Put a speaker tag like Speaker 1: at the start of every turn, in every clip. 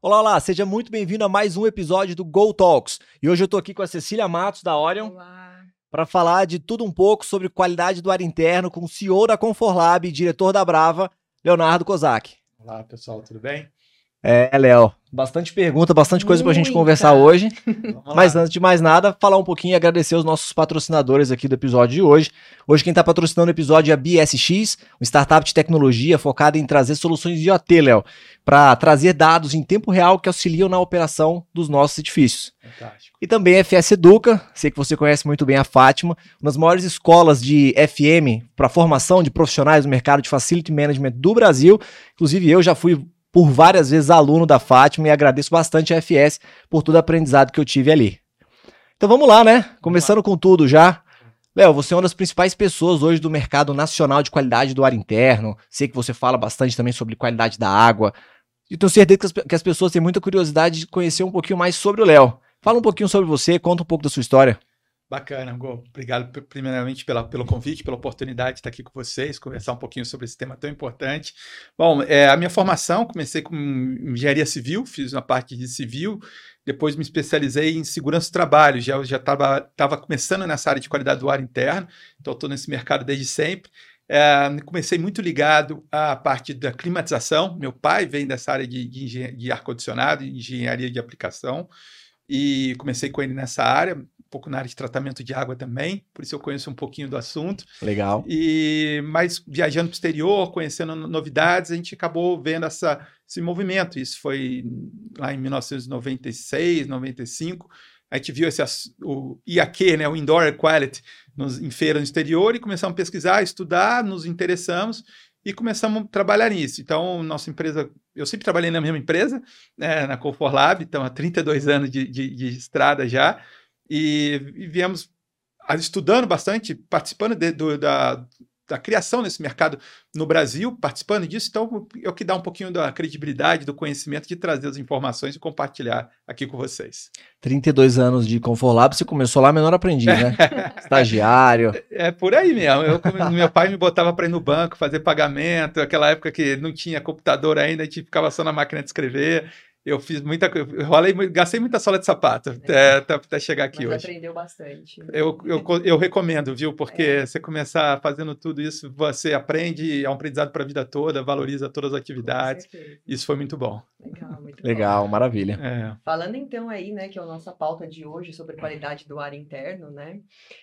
Speaker 1: Olá, olá, seja muito bem-vindo a mais um episódio do Go Talks. E hoje eu tô aqui com a Cecília Matos da Orion para falar de tudo um pouco sobre qualidade do ar interno com o CEO da Conforlab e diretor da Brava, Leonardo Kozak.
Speaker 2: Olá, pessoal, tudo bem?
Speaker 1: É, Léo, bastante pergunta, bastante coisa para a gente conversar hoje. Mas antes de mais nada, falar um pouquinho e agradecer os nossos patrocinadores aqui do episódio de hoje. Hoje quem está patrocinando o episódio é a BSX, uma startup de tecnologia focada em trazer soluções de IoT, Léo, para trazer dados em tempo real que auxiliam na operação dos nossos edifícios. Fantástico. E também a FS Educa, sei que você conhece muito bem a Fátima, uma das maiores escolas de FM para formação de profissionais no mercado de Facility Management do Brasil. Inclusive eu já fui por várias vezes aluno da Fátima e agradeço bastante a FS por todo o aprendizado que eu tive ali. Então vamos lá, né? Começando com tudo já. Léo, você é uma das principais pessoas hoje do mercado nacional de qualidade do ar interno. Sei que você fala bastante também sobre qualidade da água. E tenho certeza que as, que as pessoas têm muita curiosidade de conhecer um pouquinho mais sobre o Léo. Fala um pouquinho sobre você, conta um pouco da sua história.
Speaker 2: Bacana, Go. Obrigado primeiramente pela, pelo convite, pela oportunidade de estar aqui com vocês, conversar um pouquinho sobre esse tema tão importante. Bom, é, a minha formação, comecei com engenharia civil, fiz uma parte de civil, depois me especializei em segurança do trabalho, já estava começando nessa área de qualidade do ar interno, então estou nesse mercado desde sempre. É, comecei muito ligado à parte da climatização, meu pai vem dessa área de, de, de ar-condicionado, engenharia de aplicação, e comecei com ele nessa área, pouco na área de tratamento de água também, por isso eu conheço um pouquinho do assunto.
Speaker 1: Legal.
Speaker 2: E mas viajando para o exterior, conhecendo novidades, a gente acabou vendo essa, esse movimento. Isso foi lá em 1996, 95. A gente viu esse, o IAQ, né, o Indoor Air Quality, nos, em feira no exterior e começamos a pesquisar, estudar, nos interessamos e começamos a trabalhar nisso. Então, nossa empresa, eu sempre trabalhei na mesma empresa, né, na Conforlab, então há 32 anos de, de, de estrada já, e, e viemos estudando bastante, participando de, do, da, da criação desse mercado no Brasil, participando disso, então é o que dá um pouquinho da credibilidade, do conhecimento de trazer as informações e compartilhar aqui com vocês.
Speaker 1: 32 anos de Conforlab, você começou lá menor aprendiz, né? Estagiário.
Speaker 2: É, é, por aí mesmo. Eu, meu pai me botava para ir no banco fazer pagamento, aquela época que não tinha computador ainda, a gente ficava só na máquina de escrever eu fiz muita coisa, rolei, gastei muita sola de sapato até, até, até, chegar aqui
Speaker 3: Mas
Speaker 2: hoje.
Speaker 3: aprendeu bastante.
Speaker 2: Eu, eu, eu recomendo, viu? Porque é. você começar fazendo tudo isso, você aprende, é um aprendizado para a vida toda, valoriza todas as atividades. Isso foi muito bom.
Speaker 3: Legal, muito
Speaker 1: Legal,
Speaker 3: bom.
Speaker 1: maravilha.
Speaker 3: É. Falando então aí, né, que é a nossa pauta de hoje sobre qualidade do ar interno, né?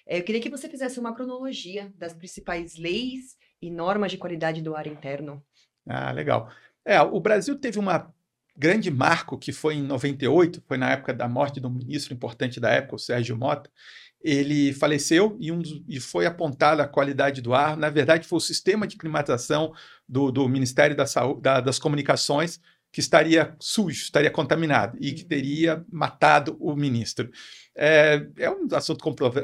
Speaker 3: É, eu queria que você fizesse uma cronologia das principais leis e normas de qualidade do ar interno.
Speaker 2: Ah, legal. É, o Brasil teve uma grande marco que foi em 98, foi na época da morte do ministro importante da época, o Sérgio Mota. Ele faleceu e, um e foi apontada a qualidade do ar. Na verdade, foi o sistema de climatização do, do Ministério da Saúde, da, das Comunicações que estaria sujo, estaria contaminado e que uhum. teria matado o ministro. É, é um assunto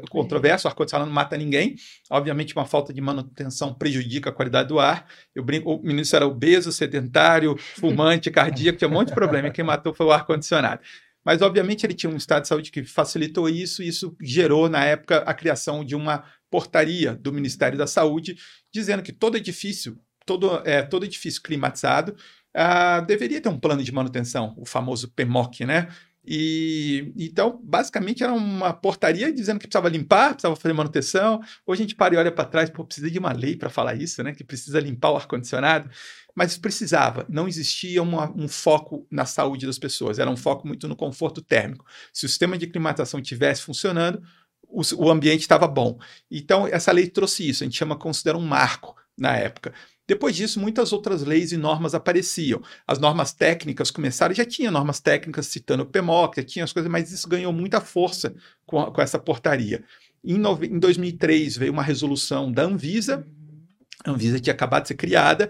Speaker 2: controverso, o ar-condicionado não mata ninguém. Obviamente, uma falta de manutenção prejudica a qualidade do ar. Eu brinco, o ministro era obeso, sedentário, fumante, cardíaco, tinha um monte de problema. Quem matou foi o ar-condicionado. Mas, obviamente, ele tinha um estado de saúde que facilitou isso, e isso gerou, na época, a criação de uma portaria do Ministério da Saúde, dizendo que todo edifício, todo, é, todo edifício climatizado uh, deveria ter um plano de manutenção, o famoso PMOC, né? E então, basicamente, era uma portaria dizendo que precisava limpar, precisava fazer manutenção. Hoje a gente para e olha para trás, pô, precisa de uma lei para falar isso, né? Que precisa limpar o ar-condicionado. Mas precisava, não existia uma, um foco na saúde das pessoas, era um foco muito no conforto térmico. Se o sistema de climatização estivesse funcionando, o, o ambiente estava bom. Então, essa lei trouxe isso, a gente chama, considera um marco na época. Depois disso, muitas outras leis e normas apareciam. As normas técnicas começaram, já tinha normas técnicas citando o PMOC, já tinha as coisas, mas isso ganhou muita força com, a, com essa portaria. Em, em 2003 veio uma resolução da Anvisa, a Anvisa tinha acabado de ser criada,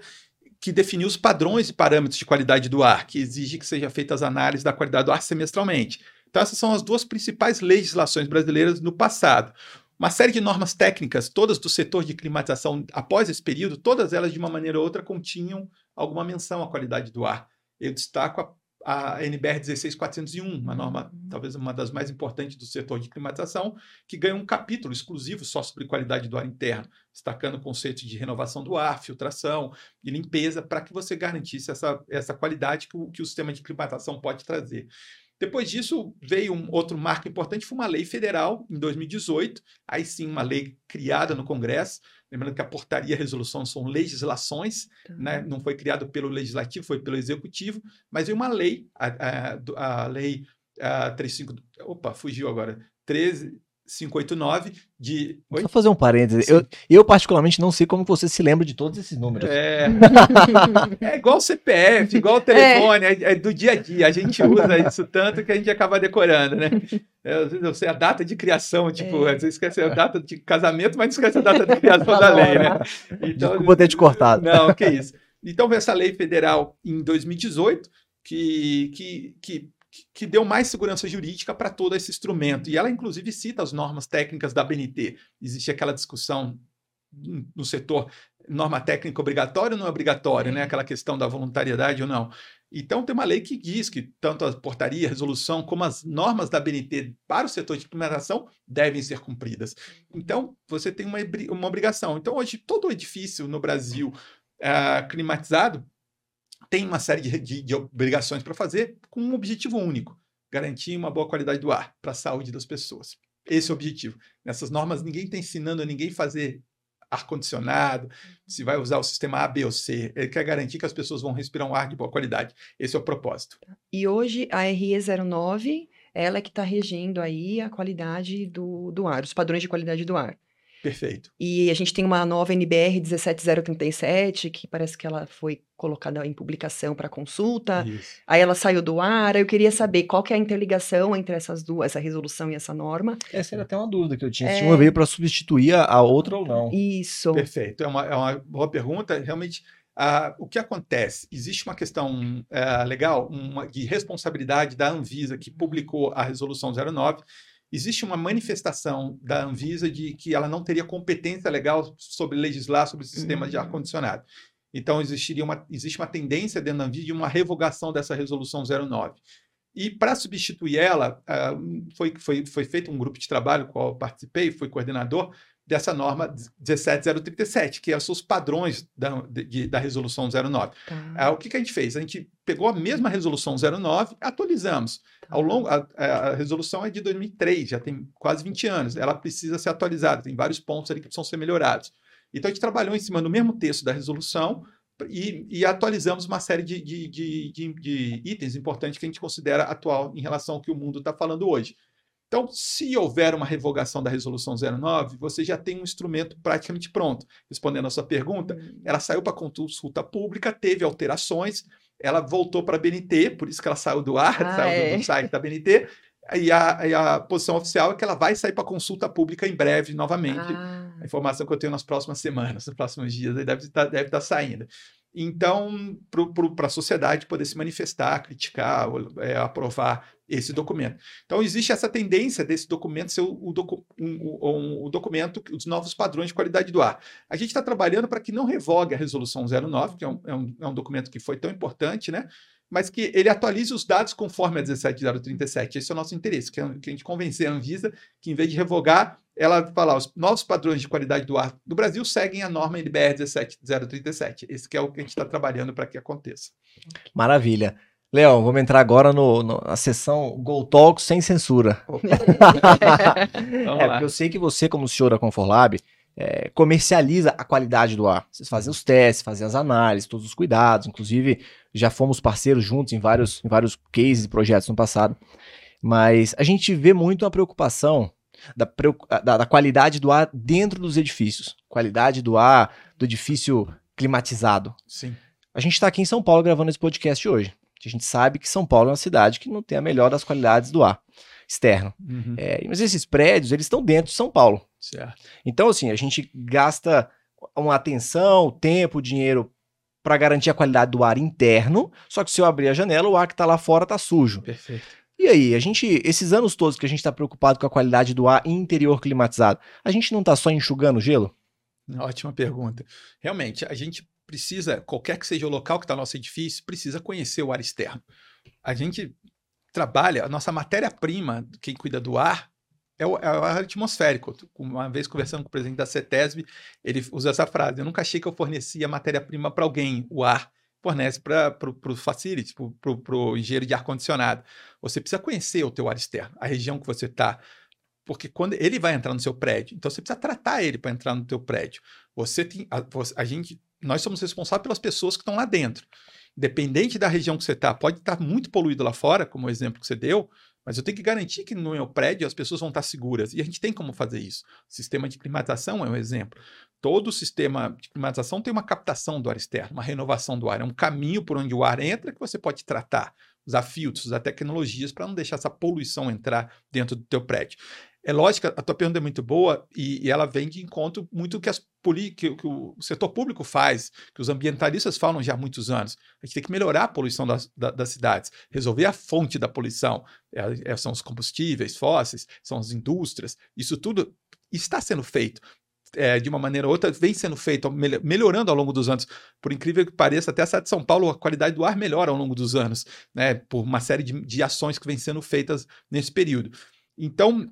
Speaker 2: que definiu os padrões e parâmetros de qualidade do ar, que exige que sejam feitas análises da qualidade do ar semestralmente. Então, essas são as duas principais legislações brasileiras no passado. Uma série de normas técnicas, todas do setor de climatização após esse período, todas elas de uma maneira ou outra continham alguma menção à qualidade do ar. Eu destaco a a NBR 16401, uma norma uhum. talvez uma das mais importantes do setor de climatização, que ganha um capítulo exclusivo só sobre qualidade do ar interno, destacando o conceito de renovação do ar, filtração e limpeza, para que você garantisse essa, essa qualidade que o, que o sistema de climatização pode trazer. Depois disso, veio um outro marco importante, foi uma lei federal, em 2018, aí sim uma lei criada no Congresso, Lembrando que a portaria e a resolução são legislações, tá. né? não foi criado pelo legislativo, foi pelo executivo, mas é uma lei, a, a, a lei a 35. Opa, fugiu agora. 13, 589 de.
Speaker 1: Oi? Só fazer um parênteses. Eu, eu, particularmente, não sei como você se lembra de todos esses números.
Speaker 2: É, é igual o CPF, igual o telefone, é. É, é. do dia a dia. A gente usa isso tanto que a gente acaba decorando, né? Eu sei a data de criação, tipo, é. vezes esquece a data de casamento, mas não esquece a data de criação da lei, né?
Speaker 1: Então, Desculpa ter te cortado.
Speaker 2: Não, que isso. Então, veio essa lei federal em 2018, que, que, que que deu mais segurança jurídica para todo esse instrumento. E ela, inclusive, cita as normas técnicas da BNT. Existe aquela discussão no setor norma técnica obrigatória ou não é obrigatória, né? aquela questão da voluntariedade ou não. Então, tem uma lei que diz que tanto a portaria, a resolução, como as normas da BNT para o setor de implementação devem ser cumpridas. Então, você tem uma, uma obrigação. Então, hoje, todo edifício no Brasil uh, climatizado tem uma série de, de, de obrigações para fazer com um objetivo único: garantir uma boa qualidade do ar para a saúde das pessoas. Esse é o objetivo. Nessas normas, ninguém está ensinando a ninguém fazer ar-condicionado, se vai usar o sistema A, B ou C. Ele quer garantir que as pessoas vão respirar um ar de boa qualidade. Esse é o propósito.
Speaker 3: E hoje a RE09, ela é que está regendo aí a qualidade do, do ar, os padrões de qualidade do ar.
Speaker 2: Perfeito.
Speaker 3: E a gente tem uma nova NBR 17037, que parece que ela foi colocada em publicação para consulta. Isso. Aí ela saiu do ar. Eu queria saber qual que é a interligação entre essas duas, essa resolução e essa norma.
Speaker 1: Essa era até uma dúvida que eu tinha. É... Se uma veio para substituir a outra ou não.
Speaker 3: Isso.
Speaker 2: Perfeito. É uma, é uma boa pergunta. Realmente, o que acontece? Existe uma questão uh, legal uma, de responsabilidade da Anvisa, que publicou a resolução 09 existe uma manifestação da Anvisa de que ela não teria competência legal sobre legislar sobre o sistema uhum. de ar-condicionado. Então, existiria uma, existe uma tendência dentro da Anvisa de uma revogação dessa resolução 09. E para substituir ela, uh, foi, foi, foi feito um grupo de trabalho, qual eu participei, fui coordenador, dessa norma 17037, que são os padrões da, de, da resolução 09. Tá. Ah, o que, que, a gente fez? A gente pegou a mesma resolução 09, atualizamos. Tá. Ao longo, a, a, resolução é de 2003, já tem quase 20 anos. Ela precisa ser atualizada, tem vários pontos ali que precisam ser melhorados. Então a gente trabalhou em cima do mesmo texto da resolução e, e atualizamos uma série de, de, de, de itens importantes que a gente considera atual em relação ao que o mundo está falando hoje. Então, se houver uma revogação da resolução 09, você já tem um instrumento praticamente pronto. Respondendo a sua pergunta, hum. ela saiu para consulta pública, teve alterações, ela voltou para a BNT, por isso que ela saiu do ar, ah, saiu é. do site da BNT, e a, e a, posição oficial é que ela vai sair para consulta pública em breve novamente. Ah. A informação que eu tenho nas próximas semanas, nos próximos dias, deve estar, deve estar saindo. Então, para a sociedade poder se manifestar, criticar, é, aprovar esse documento. Então, existe essa tendência desse documento ser o, docu um, um, o documento, os novos padrões de qualidade do ar. A gente está trabalhando para que não revogue a resolução 09, que é é um, é um documento que foi tão importante, né? Mas que ele atualize os dados conforme a 17037. Esse é o nosso interesse, que, é, que a gente convencer a Anvisa que, em vez de revogar, ela falar os novos padrões de qualidade do ar do Brasil seguem a norma NBR 17037. Esse que é o que a gente está trabalhando para que aconteça.
Speaker 1: Maravilha. Léo, vamos entrar agora no, no, na sessão Go Talk sem censura. é, porque eu sei que você, como CEO da Conforlab, é, comercializa a qualidade do ar. Vocês fazem os testes, fazem as análises, todos os cuidados. Inclusive, já fomos parceiros juntos em vários, em vários cases e projetos no passado. Mas a gente vê muito a preocupação da, da, da qualidade do ar dentro dos edifícios. Qualidade do ar do edifício climatizado.
Speaker 2: Sim.
Speaker 1: A gente está aqui em São Paulo gravando esse podcast hoje. A gente sabe que São Paulo é uma cidade que não tem a melhor das qualidades do ar externo. Uhum. É, mas esses prédios, eles estão dentro de São Paulo.
Speaker 2: Certo.
Speaker 1: Então, assim, a gente gasta uma atenção, tempo, dinheiro para garantir a qualidade do ar interno, só que se eu abrir a janela, o ar que está lá fora está sujo.
Speaker 2: Perfeito.
Speaker 1: E aí, a gente, esses anos todos que a gente está preocupado com a qualidade do ar interior climatizado, a gente não está só enxugando gelo?
Speaker 2: Ótima pergunta. Realmente, a gente precisa, qualquer que seja o local que está nosso edifício, precisa conhecer o ar externo. A gente trabalha, a nossa matéria-prima, quem cuida do ar, é o, é o, ar atmosférico. Uma vez conversando com o presidente da CETESB, ele usa essa frase: Eu nunca achei que eu fornecia matéria-prima para alguém, o ar fornece para o facility, para o engenheiro de ar-condicionado. Você precisa conhecer o teu ar externo, a região que você está. Porque quando ele vai entrar no seu prédio, então você precisa tratar ele para entrar no teu prédio. Você tem. A, a, gente, nós somos responsáveis pelas pessoas que estão lá dentro. Independente da região que você está, pode estar tá muito poluído lá fora, como o exemplo que você deu, mas eu tenho que garantir que no meu prédio as pessoas vão estar seguras. E a gente tem como fazer isso. O sistema de climatização é um exemplo. Todo sistema de climatização tem uma captação do ar externo, uma renovação do ar. É um caminho por onde o ar entra que você pode tratar, usar filtros, usar tecnologias para não deixar essa poluição entrar dentro do teu prédio. É lógico, a tua pergunta é muito boa e, e ela vem de encontro muito que, as que, que, o setor público faz, que os ambientalistas falam já há muitos anos. A gente tem que melhorar a poluição das, das cidades, resolver a fonte da poluição. É, é, são os combustíveis fósseis, são as indústrias, isso tudo está sendo feito. É, de uma maneira ou outra, vem sendo feito, melhorando ao longo dos anos. Por incrível que pareça, até a cidade de São Paulo, a qualidade do ar melhora ao longo dos anos, né? Por uma série de, de ações que vêm sendo feitas nesse período. Então,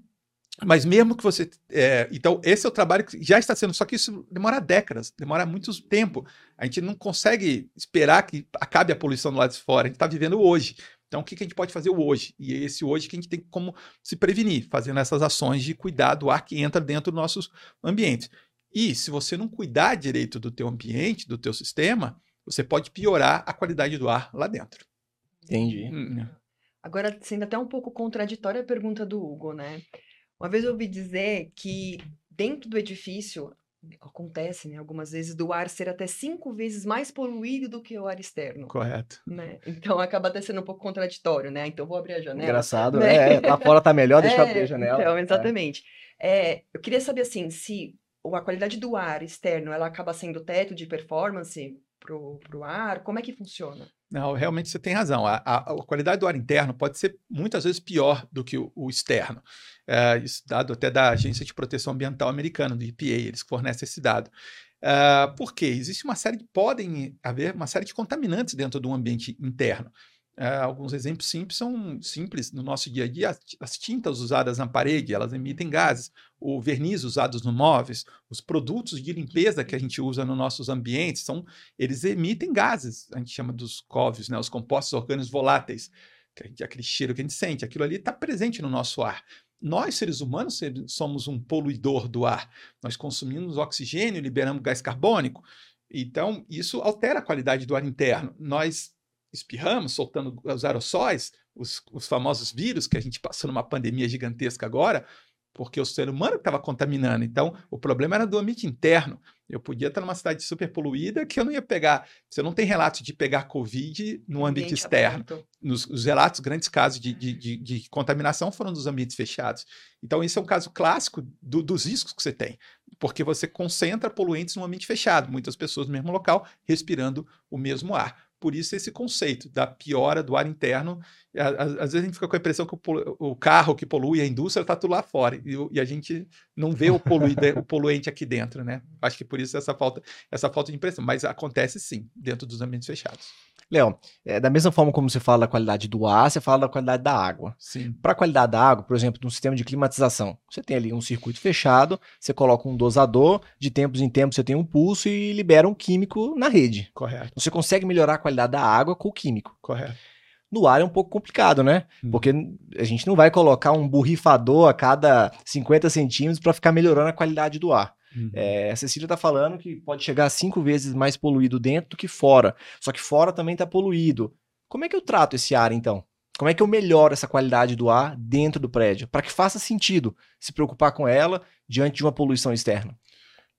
Speaker 2: mas mesmo que você. É, então, esse é o trabalho que já está sendo, só que isso demora décadas, demora muito tempo. A gente não consegue esperar que acabe a poluição do lado de fora, a gente está vivendo hoje. Então, o que, que a gente pode fazer hoje? E é esse hoje que a gente tem como se prevenir, fazendo essas ações de cuidar do ar que entra dentro dos nossos ambientes. E se você não cuidar direito do teu ambiente, do teu sistema, você pode piorar a qualidade do ar lá dentro.
Speaker 1: Entendi. Hum.
Speaker 3: Agora, sendo até um pouco contraditória a pergunta do Hugo, né? Uma vez eu ouvi dizer que dentro do edifício acontece, né, algumas vezes, do ar ser até cinco vezes mais poluído do que o ar externo.
Speaker 2: Correto.
Speaker 3: Né? Então acaba até sendo um pouco contraditório, né? Então vou abrir a janela.
Speaker 1: Engraçado, né? É, lá fora tá melhor, deixa é, eu abrir a janela.
Speaker 3: Então, exatamente. É. É, eu queria saber, assim, se a qualidade do ar externo, ela acaba sendo teto de performance pro, pro ar, como é que funciona?
Speaker 2: Não, realmente você tem razão. A, a, a, qualidade do ar interno pode ser muitas vezes pior do que o, o externo. É, isso dado até da Agência de Proteção Ambiental Americana, do EPA, eles fornecem esse dado. É, por quê? Existe uma série de, podem haver uma série de contaminantes dentro do ambiente interno. É, alguns exemplos simples são simples no nosso dia a dia. As tintas usadas na parede, elas emitem gases. O verniz usados nos móveis, os produtos de limpeza que a gente usa nos nossos ambientes, são, eles emitem gases. A gente chama dos COVs, né, os compostos orgânicos voláteis. Que gente, aquele cheiro que a gente sente, aquilo ali está presente no nosso ar. Nós, seres humanos, somos um poluidor do ar. Nós consumimos oxigênio, liberamos gás carbônico. Então, isso altera a qualidade do ar interno. Nós espirramos, soltando os aerossóis, os, os famosos vírus que a gente passou numa pandemia gigantesca agora, porque o ser humano estava contaminando. Então, o problema era do ambiente interno. Eu podia estar numa cidade super poluída que eu não ia pegar. Você não tem relatos de pegar Covid no ambiente, ambiente externo. Nos, os relatos, grandes casos de, de, de, de, contaminação foram dos ambientes fechados. Então, isso é um caso clássico do, dos riscos que você tem, porque você concentra poluentes num ambiente fechado, muitas pessoas no mesmo local respirando o mesmo ar. Por isso, esse conceito da piora do ar interno. Às, vezes a gente fica com a impressão que o, o carro que polui, a indústria, está tudo lá fora. E, e, a gente não vê o, o poluente aqui dentro, né? Acho que por isso essa falta, essa falta de impressão. Mas acontece sim, dentro dos ambientes fechados.
Speaker 1: Léo, é, da mesma forma como você fala da qualidade do ar, você fala da qualidade da água.
Speaker 2: Sim.
Speaker 1: Para a qualidade da água, por exemplo, num sistema de climatização, você tem ali um circuito fechado, você coloca um dosador, de tempos em tempos você tem um pulso e libera um químico na rede.
Speaker 2: Correto.
Speaker 1: Você consegue melhorar a qualidade da água com o químico.
Speaker 2: Correto.
Speaker 1: No ar é um pouco complicado, né? Hum. Porque a gente não vai colocar um borrifador a cada 50 centímetros para ficar melhorando a qualidade do ar. Uhum. É, a Cecília está falando que pode chegar a cinco vezes mais poluído dentro do que fora. Só que fora também está poluído. Como é que eu trato esse ar, então? Como é que eu melhoro essa qualidade do ar dentro do prédio? Para que faça sentido se preocupar com ela diante de uma poluição externa.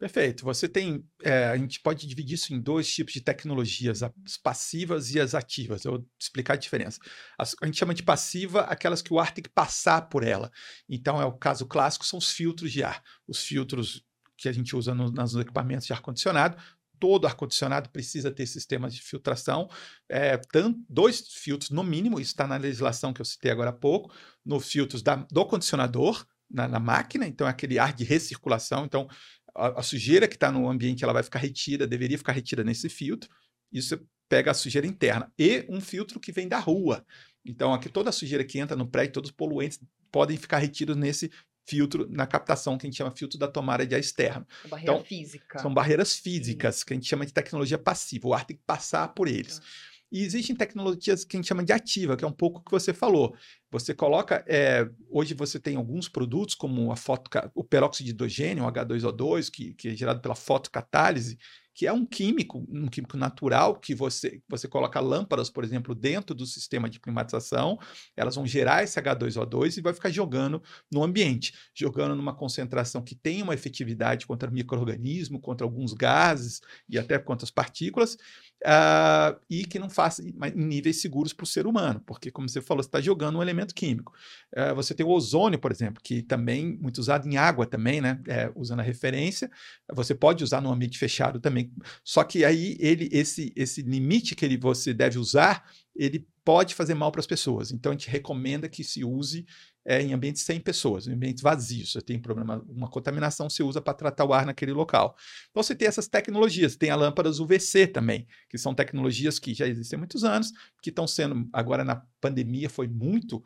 Speaker 2: Perfeito. Você tem. É, a gente pode dividir isso em dois tipos de tecnologias, as passivas e as ativas. Eu vou explicar a diferença. As, a gente chama de passiva aquelas que o ar tem que passar por ela. Então, é o caso clássico, são os filtros de ar. Os filtros que a gente usa no, nos equipamentos de ar-condicionado. Todo ar-condicionado precisa ter sistemas de filtração, é, tanto, dois filtros no mínimo, isso está na legislação que eu citei agora há pouco, nos filtros da, do condicionador, na, na, máquina, então é aquele ar de recirculação. Então, a, a sujeira que está no ambiente ela vai ficar retida, deveria ficar retida nesse filtro. Isso pega a sujeira interna. E um filtro que vem da rua. Então, aqui toda a sujeira que entra no prédio, todos os poluentes podem ficar retidos nesse filtro, na captação que a gente chama filtro da tomada de ar externo.
Speaker 3: Barreira então, física.
Speaker 2: São barreiras físicas, Sim. que a gente chama de tecnologia passiva. O ar tem que passar por eles. Tá. E existem tecnologias que a gente chama de ativa, que é um pouco o que você falou. Você coloca. É, hoje você tem alguns produtos, como a foto, o peróxido de hidrogênio, o H2O2, que, que é gerado pela fotocatálise, que é um químico, um químico natural, que você, você coloca lâmpadas, por exemplo, dentro do sistema de climatização, elas vão gerar esse H2O2 e vai ficar jogando no ambiente, jogando numa concentração que tem uma efetividade contra micro-organismo, contra alguns gases e até contra as partículas, uh, e que não faça em níveis seguros para o ser humano, porque, como você falou, você está jogando um elemento químico. Uh, você tem o ozônio, por exemplo, que também muito usado em água também, né? É, usando a referência, você pode usar no ambiente fechado também só que aí ele esse esse limite que ele você deve usar, ele pode fazer mal para as pessoas. Então a gente recomenda que se use é, em ambientes sem pessoas, em ambientes vazios. Você tem problema, uma contaminação, você usa para tratar o ar naquele local. Então você tem essas tecnologias, tem a lâmpadas UVC também, que são tecnologias que já existem há muitos anos, que estão sendo, agora na pandemia, foi muito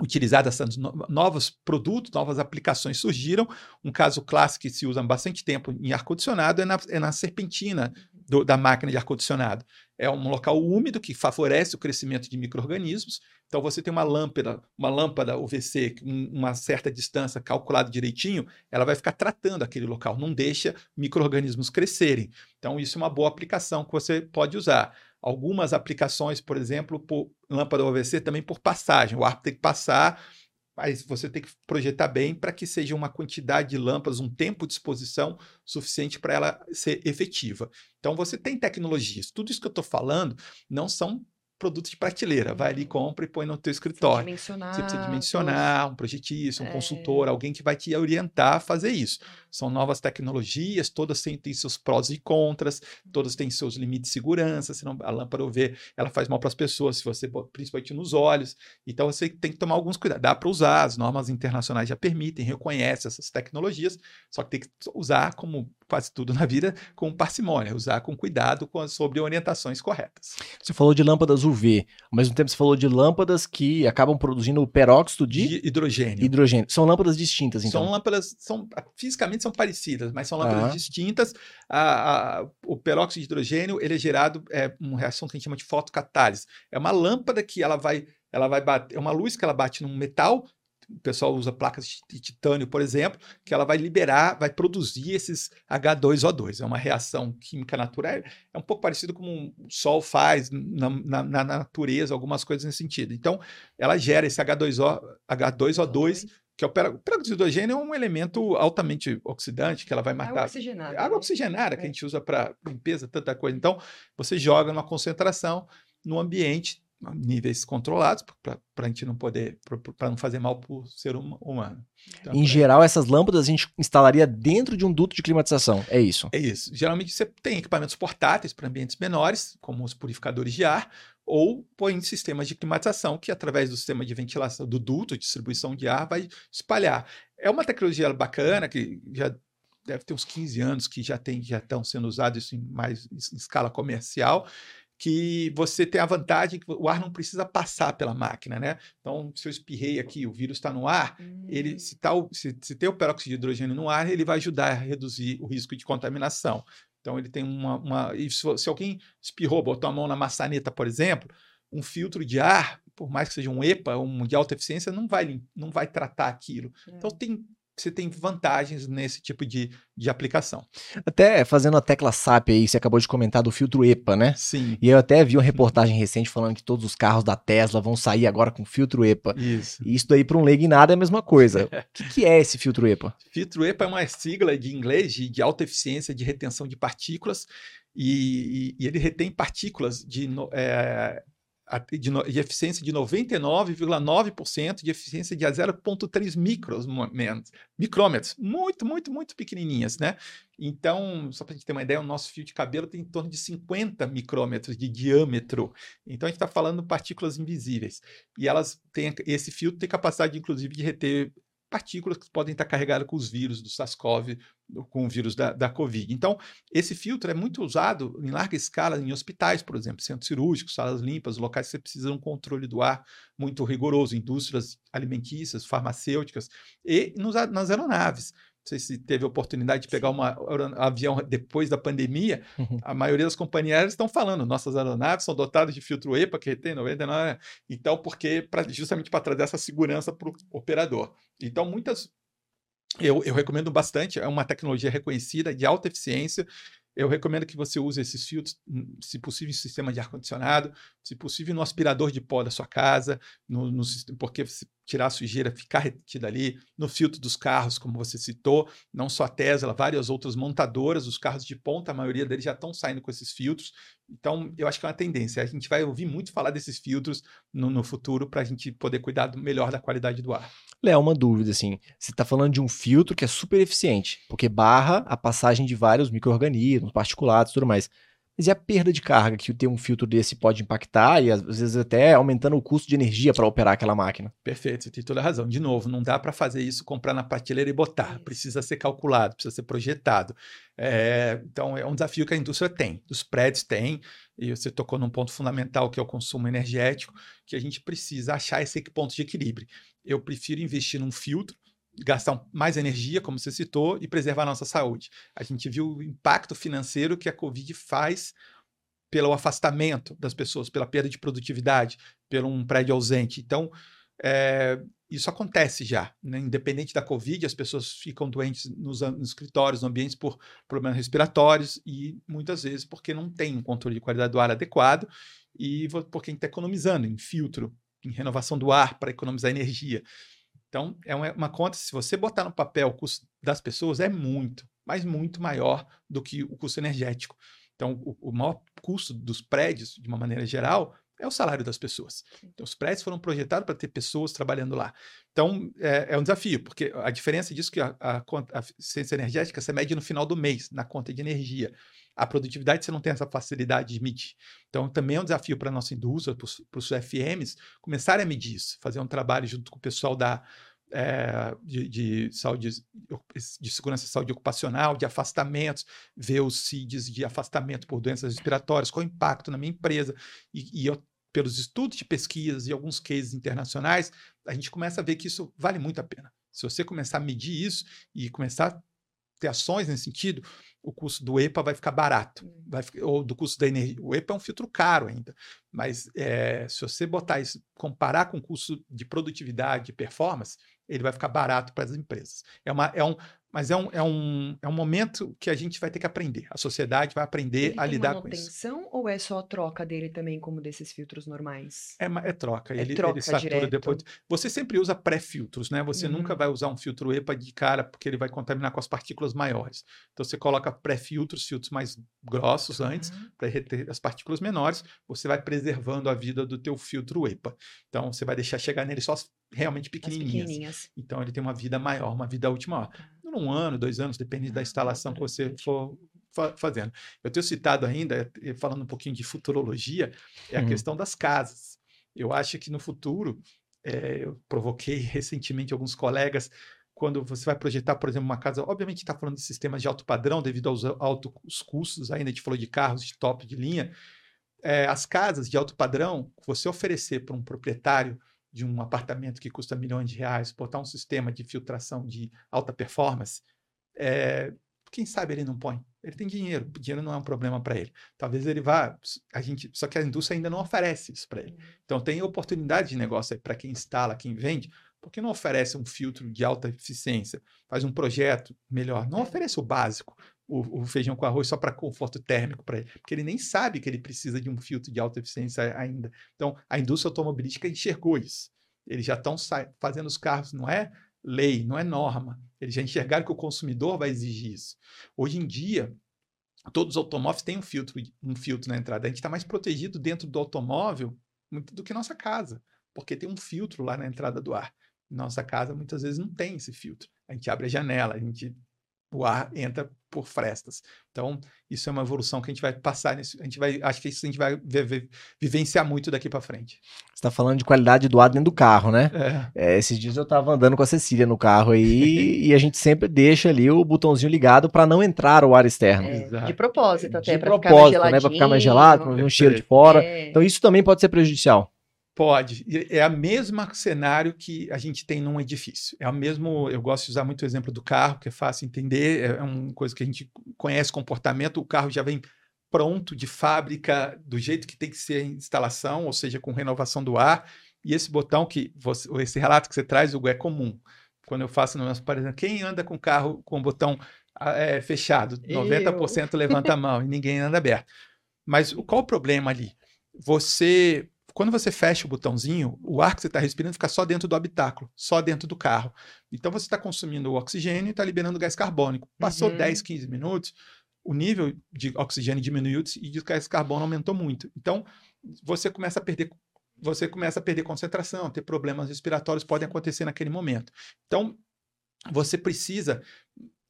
Speaker 2: utilizadas novos produtos, novas aplicações surgiram. Um caso clássico que se usa há bastante tempo em ar-condicionado é na, é na serpentina do, da máquina de ar-condicionado. É um local úmido que favorece o crescimento de micro-organismos. Então, você tem uma lâmpada, uma lâmpada UVC, uma certa distância calculada direitinho, ela vai ficar tratando aquele local, não deixa micro-organismos crescerem. Então, isso é uma boa aplicação que você pode usar algumas aplicações, por exemplo, por lâmpada UVC também por passagem. O ar tem que passar, mas você tem que projetar bem para que seja uma quantidade de lâmpadas, um tempo de exposição suficiente para ela ser efetiva. Então você tem tecnologias. Tudo isso que eu estou falando não são produto de prateleira. Vai ali, compra e põe no teu escritório.
Speaker 3: Dimensionar,
Speaker 2: você precisa dimensionar, um projetista, um é... consultor, alguém que vai te orientar a fazer isso. São novas tecnologias, todas têm, têm seus prós e contras, todas têm seus limites de segurança, senão a lâmpada UV ela faz mal para as pessoas, se você principalmente nos olhos. Então você tem que tomar alguns cuidados. Dá para usar, as normas internacionais já permitem, reconhecem essas tecnologias, só que tem que usar como quase tudo na vida com parcimônia, usar com cuidado com, sobre orientações corretas.
Speaker 1: Você falou de lâmpadas UV, ao mesmo tempo você falou de lâmpadas que acabam produzindo peróxido de,
Speaker 2: de hidrogênio.
Speaker 1: hidrogênio. São lâmpadas distintas, então?
Speaker 2: São lâmpadas, são, fisicamente são parecidas, mas são lâmpadas ah. distintas. A, a, o peróxido de hidrogênio ele é gerado é uma reação que a gente chama de fotocatálise. É uma lâmpada que ela vai ela vai bater, é uma luz que ela bate num metal o pessoal usa placas de titânio, por exemplo, que ela vai liberar, vai produzir esses H2O2. É uma reação química natural, é um pouco parecido com o Sol faz na, na, na natureza, algumas coisas nesse sentido. Então, ela gera esse H2O, H2O2 que é o peróxido de hidrogênio é um elemento altamente oxidante que ela vai matar. Água
Speaker 3: oxigenada.
Speaker 2: Água né? oxigenada, que é. a gente usa para limpeza, tanta coisa. Então, você joga numa concentração no ambiente níveis controlados para a gente não poder para não fazer mal para o ser hum, humano.
Speaker 1: Então, em geral, essas lâmpadas a gente instalaria dentro de um duto de climatização. É isso.
Speaker 2: É isso. Geralmente você tem equipamentos portáteis para ambientes menores, como os purificadores de ar, ou põe sistemas de climatização que através do sistema de ventilação do duto, distribuição de ar, vai espalhar. É uma tecnologia bacana que já deve ter uns 15 anos que já tem já estão sendo usados em mais em escala comercial que você tem a vantagem que o ar não precisa passar pela máquina, né? Então, se eu espirrei aqui, o vírus está no ar, hum. ele se, tá, se, se tem o peróxido de hidrogênio no ar, ele vai ajudar a reduzir o risco de contaminação. Então, ele tem uma. uma se, se alguém espirrou, botou a mão na maçaneta, por exemplo, um filtro de ar, por mais que seja um EPA, um de alta eficiência, não vai, não vai tratar aquilo. É. Então, tem você tem vantagens nesse tipo de, de aplicação.
Speaker 1: Até fazendo a tecla SAP aí, você acabou de comentar do filtro EPA, né?
Speaker 2: Sim.
Speaker 1: E eu até vi uma reportagem recente falando que todos os carros da Tesla vão sair agora com filtro EPA.
Speaker 2: Isso.
Speaker 1: E isso daí para um leigo em nada é a mesma coisa. O que, que, é esse filtro EPA?
Speaker 2: Filtro EPA é uma sigla de inglês de, de alta eficiência de retenção de partículas e, e, e ele retém partículas de é, de, de eficiência de 99,9%, de eficiência de 0,3 micrômetros, muito, muito, muito pequenininhas, né? Então, só para a gente ter uma ideia, o nosso fio de cabelo tem em torno de 50 micrômetros de diâmetro. Então, a gente está falando partículas invisíveis. E elas têm, esse fio tem capacidade, inclusive, de reter partículas que podem estar carregadas com os vírus do SARS-CoV, com o vírus da, da Covid. Então, esse filtro é muito usado em larga escala em hospitais, por exemplo, centros cirúrgicos, salas limpas, locais que você precisa de um controle do ar muito rigoroso, indústrias alimentícias, farmacêuticas e nos, nas aeronaves. Não sei se teve a oportunidade de pegar um avião depois da pandemia. Uhum. A maioria das companhias aéreas estão falando, nossas aeronaves são dotadas de filtro EPA, que retém 99. Então, porque pra, justamente para trazer essa segurança para o operador. Então, muitas. Eu, eu recomendo bastante, é uma tecnologia reconhecida, de alta eficiência, eu recomendo que você use esses filtros, se possível, em sistema de ar-condicionado, se possível, no aspirador de pó da sua casa, no, no, porque tirar a sujeira, ficar retida ali, no filtro dos carros, como você citou, não só a Tesla, várias outras montadoras, os carros de ponta, a maioria deles já estão saindo com esses filtros. Então, eu acho que é uma tendência. A gente vai ouvir muito falar desses filtros no, no futuro para a gente poder cuidar melhor da qualidade do ar.
Speaker 1: Léo, uma dúvida, assim. Você está falando de um filtro que é super eficiente, porque barra a passagem de vários micro-organismos, particulados e tudo mais. Mas e a perda de carga que ter um filtro desse pode impactar e às vezes até aumentando o custo de energia para operar aquela máquina?
Speaker 2: Perfeito, você tem toda a razão. De novo, não dá para fazer isso, comprar na prateleira e botar. Precisa ser calculado, precisa ser projetado. É, então, é um desafio que a indústria tem, os prédios têm, e você tocou num ponto fundamental que é o consumo energético, que a gente precisa achar esse ponto de equilíbrio. Eu prefiro investir num filtro, gastar mais energia, como você citou, e preservar a nossa saúde. A gente viu o impacto financeiro que a Covid faz pelo afastamento das pessoas, pela perda de produtividade, pelo um prédio ausente. Então, é, isso acontece já. Né? Independente da Covid, as pessoas ficam doentes nos, nos, escritórios, nos ambientes, por problemas respiratórios e muitas vezes porque não tem um controle de qualidade do ar adequado e porque a gente está economizando em filtro, em renovação do ar para economizar energia. Então, é uma, conta, se você botar no papel o custo das pessoas, é muito, mas muito maior do que o custo energético. Então, o, o maior custo dos prédios, de uma maneira geral, é o salário das pessoas. Então, os prédios foram projetados para ter pessoas trabalhando lá. Então, é, é, um desafio, porque a diferença disso é que a, a, a eficiência energética você mede no final do mês, na conta de energia. A produtividade você não tem essa facilidade de medir. Então, também é um desafio para a nossa indústria, para os FMs, começarem a medir isso, fazer um trabalho junto com o pessoal da, é, de, de, saúde, de segurança e saúde ocupacional, de afastamentos, ver os CIDs de afastamento por doenças respiratórias, qual o impacto na minha empresa. E, e eu pelos estudos de pesquisas e alguns cases internacionais, a gente começa a ver que isso vale muito a pena. Se você começar a medir isso e começar a ter ações nesse sentido, o custo do EPA vai ficar barato, hum. vai ou do custo da energia. O EPA é um filtro caro ainda, mas é, se você botar isso, comparar com o custo de produtividade, de performance, ele vai ficar barato para as empresas. É, uma, é, um, mas é um, é, um, é um momento que a gente vai ter que aprender. A sociedade vai aprender
Speaker 3: ele
Speaker 2: a lidar com isso.
Speaker 3: manutenção ou é só a troca dele também, como desses filtros normais?
Speaker 2: É, é troca. É ele, troca ele satura direto. depois. Você sempre usa pré-filtros, né? Você uhum. nunca vai usar um filtro EPA de cara, porque ele vai contaminar com as partículas maiores. Então você coloca pré-filtros, filtros mais grossos uhum. antes, para reter as partículas menores. Você vai preservando a vida do teu filtro EPA. Então você vai deixar chegar nele só as realmente pequenininhas. pequenininhas. Então ele tem uma vida maior, uma vida útil maior. Tá um ano, dois anos, depende da ah, instalação que você for fazendo. Eu tenho citado ainda, eh, falando um pouquinho de futurologia, é a uhum. questão das casas. Eu acho que no futuro, é, eu provoquei recentemente alguns colegas, quando você vai projetar, por exemplo, uma casa, obviamente está falando de sistemas de alto padrão, devido aos altos custos, ainda a gente falou de carros de top de linha, é, as casas de alto padrão, você oferecer para um proprietário de um apartamento que custa milhões de reais, botar um sistema de filtração de alta performance, é, quem sabe ele não põe? Ele tem dinheiro, dinheiro não é um problema para ele. Talvez ele vá, a gente, só que a indústria ainda não oferece isso para ele. Uhum. Então tem oportunidade de negócio para quem instala, quem vende, porque não oferece um filtro de alta eficiência, faz um projeto melhor, não oferece o básico, o, o feijão com arroz só para conforto térmico para ele, porque ele nem sabe que ele precisa de um filtro de alta eficiência ainda. Então, a indústria automobilística enxergou isso. Eles já estão fazendo os carros, não é lei, não é norma. Eles já enxergaram que o consumidor vai exigir isso. Hoje em dia, todos os automóveis têm um filtro, um filtro na entrada. A gente está mais protegido dentro do automóvel do que nossa casa, porque tem um filtro lá na entrada do ar. Nossa casa muitas vezes não tem esse filtro. A gente abre a janela, a gente o ar entra por frestas. Então, isso é uma evolução que a gente vai passar nisso. A gente vai, acho que isso a gente vai viver, vivenciar muito daqui para frente.
Speaker 1: Você está falando de qualidade do ar dentro do carro, né? É. É, esses dias eu estava andando com a Cecília no carro aí e a gente sempre deixa ali o botãozinho ligado para não entrar o ar externo.
Speaker 3: É, de propósito até,
Speaker 1: para ficar mais né? Para ficar mais gelado, para ver um cheiro de fora. É. Então isso também pode ser prejudicial.
Speaker 2: Pode. É a mesma cenário que a gente tem num edifício. É o mesmo. Eu gosto de usar muito o exemplo do carro, que é fácil entender. É uma coisa que a gente conhece comportamento. O carro já vem pronto de fábrica, do jeito que tem que ser a instalação, ou seja, com renovação do ar. E esse botão que você, esse relato que você traz, Hugo, é comum. Quando eu faço no nosso parecer, quem anda com carro com o botão é, fechado? 90% levanta a mão e ninguém anda aberto. Mas qual o problema ali? Você quando você fecha o botãozinho, o ar que você está respirando fica só dentro do habitáculo, só dentro do carro. Então você está consumindo o oxigênio e está liberando gás carbônico. Passou uhum. 10, 15 minutos, o nível de oxigênio diminuiu e de gás carbono aumentou muito. Então você começa a perder você começa a perder concentração, ter problemas respiratórios podem acontecer naquele momento. Então você precisa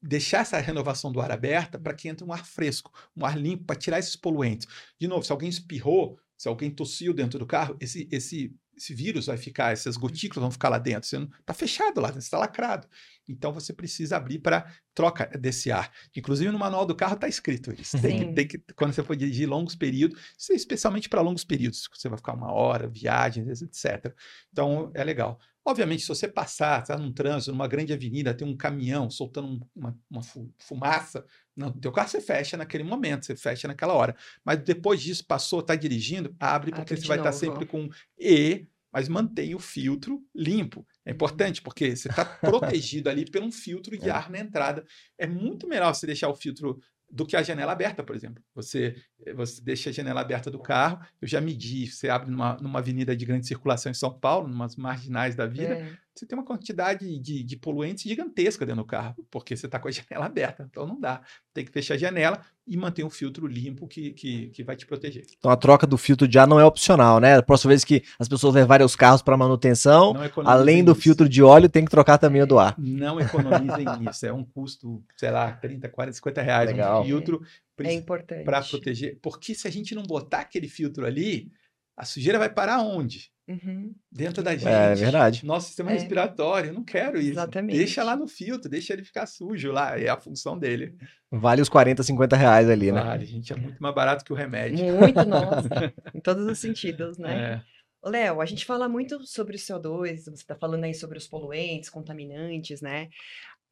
Speaker 2: deixar essa renovação do ar aberta para que entre um ar fresco, um ar limpo, para tirar esses poluentes. De novo, se alguém espirrou, se alguém tossiu dentro do carro, esse, esse, esse vírus vai ficar, essas gotículas vão ficar lá dentro. Você está fechado lá, você está lacrado. Então você precisa abrir para troca desse ar. Inclusive no manual do carro está escrito isso. Tem que, tem que, quando você for dirigir longos períodos, é especialmente para longos períodos, você vai ficar uma hora, viagens, etc. Então é legal. Obviamente, se você passar, está num trânsito, numa grande avenida, tem um caminhão soltando uma, uma fumaça no teu carro, você fecha naquele momento, você fecha naquela hora. Mas depois disso, passou, está dirigindo, abre, porque abre você vai estar tá sempre com E, mas mantém o filtro limpo. É uhum. importante, porque você está protegido ali por um filtro de é. ar na entrada. É muito melhor você deixar o filtro do que a janela aberta, por exemplo. Você, você deixa a janela aberta do carro, eu já medi, você abre numa, numa avenida de grande circulação em São Paulo, numas marginais da vida, é. Você tem uma quantidade de, de poluentes gigantesca dentro do carro, porque você está com a janela aberta, então não dá. Tem que fechar a janela e manter um filtro limpo que, que, que vai te proteger.
Speaker 1: Então a troca do filtro de ar não é opcional, né? A próxima vez que as pessoas levarem os carros para manutenção, além do filtro de óleo, tem que trocar também o do ar.
Speaker 2: Não economizem nisso, é um custo, sei lá, 30, 40, 50 reais.
Speaker 1: Legal.
Speaker 2: Um filtro
Speaker 3: é importante.
Speaker 2: Para proteger. Porque se a gente não botar aquele filtro ali, a sujeira vai parar onde?
Speaker 3: Uhum.
Speaker 2: Dentro da gente.
Speaker 1: É verdade.
Speaker 2: Nosso sistema é. respiratório, eu não quero isso.
Speaker 3: Exatamente.
Speaker 2: Deixa lá no filtro, deixa ele ficar sujo lá, é a função dele.
Speaker 1: Vale os 40, 50 reais ali,
Speaker 2: vale,
Speaker 1: né?
Speaker 2: Vale, gente, é muito mais barato que o remédio.
Speaker 3: Muito, nossa. em todos os sentidos, né? É. Léo, a gente fala muito sobre o CO2, você está falando aí sobre os poluentes, contaminantes, né?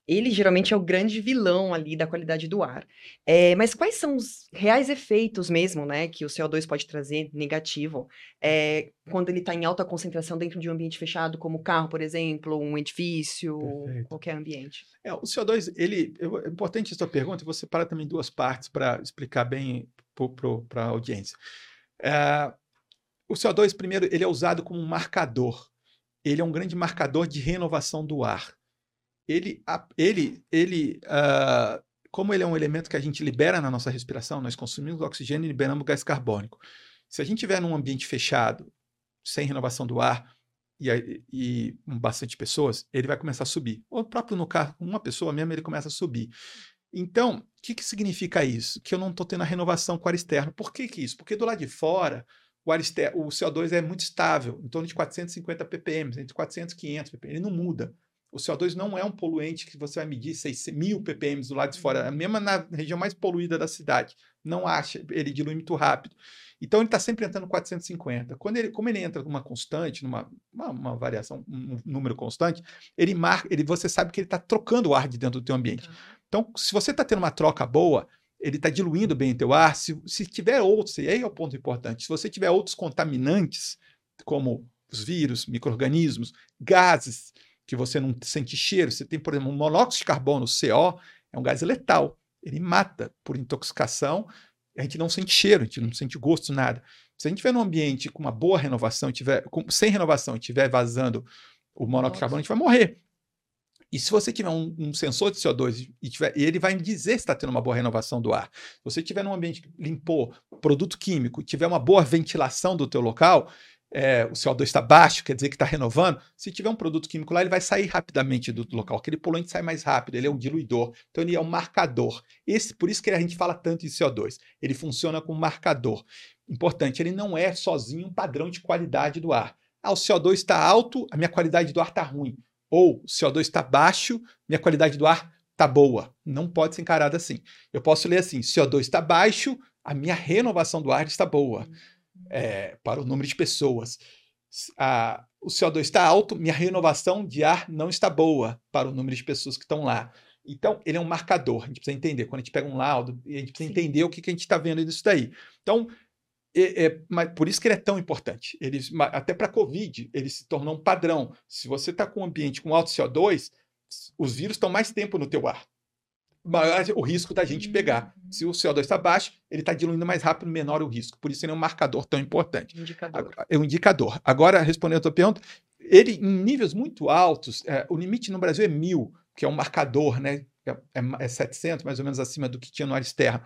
Speaker 3: Ele geralmente é o grande vilão ali da qualidade do ar. É, mas quais são os reais efeitos mesmo, né, que o CO2 pode trazer negativo é, quando ele está em alta concentração dentro de um ambiente fechado, como carro, por exemplo, um edifício, Perfeito. qualquer ambiente?
Speaker 2: É, o CO2, ele é importante a sua pergunta. Você para também duas partes para explicar bem para a audiência. É, o CO2, primeiro, ele é usado como um marcador. Ele é um grande marcador de renovação do ar ele, ele, ele uh, como ele é um elemento que a gente libera na nossa respiração, nós consumimos oxigênio e liberamos gás carbônico. Se a gente estiver num ambiente fechado, sem renovação do ar e, e bastante pessoas, ele vai começar a subir. Ou próprio no carro, uma pessoa mesmo, ele começa a subir. Então, o que, que significa isso? Que eu não estou tendo a renovação com o ar externo. Por que, que isso? Porque do lado de fora, o, externo, o CO2 é muito estável, em torno de 450 ppm, entre 400 e 500 ppm. Ele não muda. O CO2 não é um poluente que você vai medir 6 mil ppm do lado de fora, uhum. mesmo na região mais poluída da cidade. Não acha, ele dilui muito rápido. Então ele está sempre entrando 450. Quando ele, como ele entra numa constante, numa uma, uma variação, um número constante, ele marca, ele, você sabe que ele está trocando o ar de dentro do teu ambiente. Tá. Então, se você está tendo uma troca boa, ele está diluindo bem o teu ar. Se, se tiver outros, e aí é o ponto importante, se você tiver outros contaminantes, como os vírus, micro-organismos, gases, que você não sente cheiro. Você tem, por exemplo, um monóxido de carbono, CO, é um gás letal. Ele mata por intoxicação. A gente não sente cheiro, a gente não sente gosto, nada. Se a gente estiver num ambiente com uma boa renovação, tiver, com, sem renovação, e estiver vazando o monóxido de carbono, a gente vai morrer. E se você tiver um, um sensor de CO2 e, tiver, ele vai me dizer se está tendo uma boa renovação do ar. Se você estiver num ambiente que limpou produto químico, tiver uma boa ventilação do teu local, é, o CO2 está baixo, quer dizer que está renovando. Se tiver um produto químico lá, ele vai sair rapidamente do local. Aquele poluente sai mais rápido, ele é um diluidor. Então, ele é um marcador. Esse, por isso que a gente fala tanto de CO2. Ele funciona como marcador. Importante, ele não é sozinho um padrão de qualidade do ar. Ah, o CO2 está alto, a minha qualidade do ar está ruim. Ou o CO2 está baixo, minha qualidade do ar está boa. Não pode ser encarado assim. Eu posso ler assim: CO2 está baixo, a minha renovação do ar está boa. É, para o número de pessoas. A, o CO2 está alto, minha renovação de ar não está boa para o número de pessoas que estão lá. Então, ele é um marcador. A gente precisa entender. Quando a gente pega um laudo, a gente precisa Sim. entender o que, que a gente está vendo nisso daí. Então, é, é, mas por isso que ele é tão importante. Ele, até para a Covid, ele se tornou um padrão. Se você está com um ambiente com alto CO2, os vírus estão mais tempo no teu ar. Maior o risco da gente pegar. Uhum. Se o CO2 está baixo, ele está diluindo mais rápido, menor o risco. Por isso ele é um marcador tão importante.
Speaker 3: Indicador.
Speaker 2: É um indicador. Agora, respondendo a tua pergunta, ele em níveis muito altos, é, o limite no Brasil é mil, que é um marcador, né? É, é, é 700, mais ou menos acima do que tinha no Aristerra.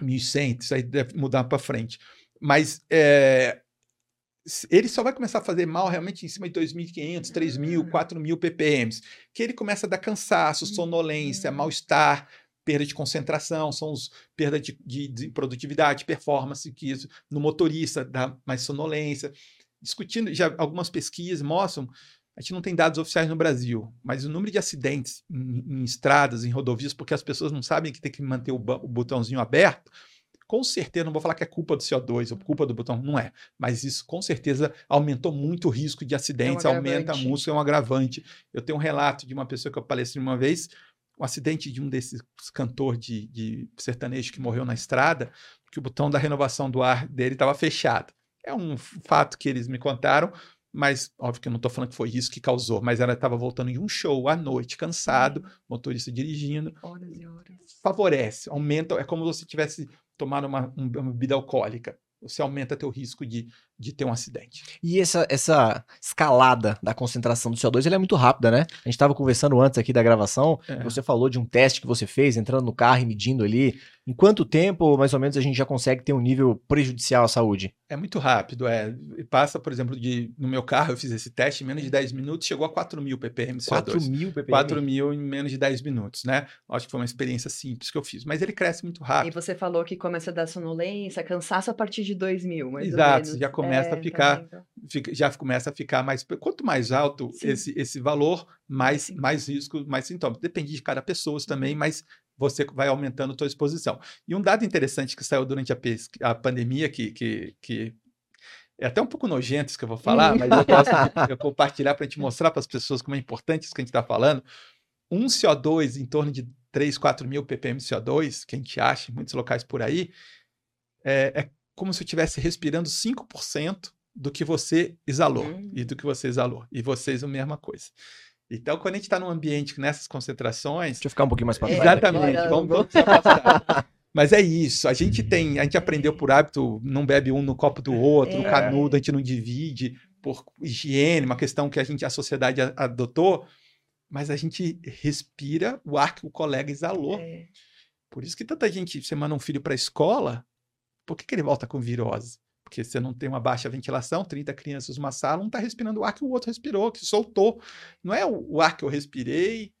Speaker 2: 1.100, isso aí deve mudar para frente. Mas é, ele só vai começar a fazer mal realmente em cima de 2.500, 3.000, 4.000 ppm, que ele começa a dar cansaço, sonolência, uhum. mal-estar, perda de concentração, são os perda de, de, de, produtividade, performance, que isso no motorista dá mais sonolência. Discutindo, já algumas pesquisas mostram, a gente não tem dados oficiais no Brasil, mas o número de acidentes em, em estradas, em rodovias, porque as pessoas não sabem que tem que manter o, o botãozinho aberto, com certeza, não vou falar que é culpa do CO2 ou culpa do botão, não é. Mas isso com certeza aumentou muito o risco de acidentes, é um aumenta a música, é um agravante. Eu tenho um relato de uma pessoa que eu palestrei uma vez, um acidente de um desses cantores de, de sertanejo que morreu na estrada, que o botão da renovação do ar dele estava fechado. É um fato que eles me contaram, mas óbvio que eu não estou falando que foi isso que causou, mas ela estava voltando de um show à noite, cansado, motorista dirigindo.
Speaker 3: Horas e horas.
Speaker 2: Favorece, aumenta, é como se tivesse tomar uma, uma bebida alcoólica. Você aumenta teu risco de, de ter um acidente.
Speaker 1: E essa, essa escalada da concentração do CO2 ele é muito rápida, né? A gente estava conversando antes aqui da gravação, é. você falou de um teste que você fez, entrando no carro e medindo ali. Em quanto tempo, mais ou menos, a gente já consegue ter um nível prejudicial à saúde?
Speaker 2: É muito rápido, é. Passa, por exemplo, de no meu carro, eu fiz esse teste, em menos de 10 minutos, chegou a 4 mil ppm de CO2.
Speaker 1: 4 mil ppm?
Speaker 2: 4 mil em menos de 10 minutos, né? Acho que foi uma experiência simples que eu fiz, mas ele cresce muito rápido.
Speaker 3: E você falou que começa a dar sonolência, cansaço a partir de 2 mil, mais
Speaker 2: Exato, já começa é, a ficar, fica, já começa a ficar mais, quanto mais alto esse, esse valor, mais, mais risco, mais sintomas. Depende de cada pessoa também, mas você vai aumentando a sua exposição. E um dado interessante que saiu durante a, a pandemia, que, que, que é até um pouco nojento isso que eu vou falar, mas eu de eu compartilhar para a gente mostrar para as pessoas como é importante isso que a gente está falando. Um CO2 em torno de 3, 4 mil ppm de CO2, que a gente acha em muitos locais por aí, é, é como se eu estivesse respirando 5% do que você exalou hum. e do que você exalou. E vocês a mesma coisa. Então, quando a gente está num ambiente nessas concentrações.
Speaker 1: Deixa eu ficar um pouquinho mais para
Speaker 2: trás. Exatamente, vamos, vamos Mas é isso, a gente tem, a gente aprendeu por hábito, não bebe um no copo do outro, é. no canudo, a gente não divide por higiene, uma questão que a gente, a sociedade adotou, mas a gente respira o ar que o colega exalou. É. Por isso que tanta gente, você manda um filho para a escola, por que, que ele volta com virose? porque você não tem uma baixa ventilação, 30 crianças numa sala, um está respirando o ar que o outro respirou, que soltou. Não é o ar que eu respirei,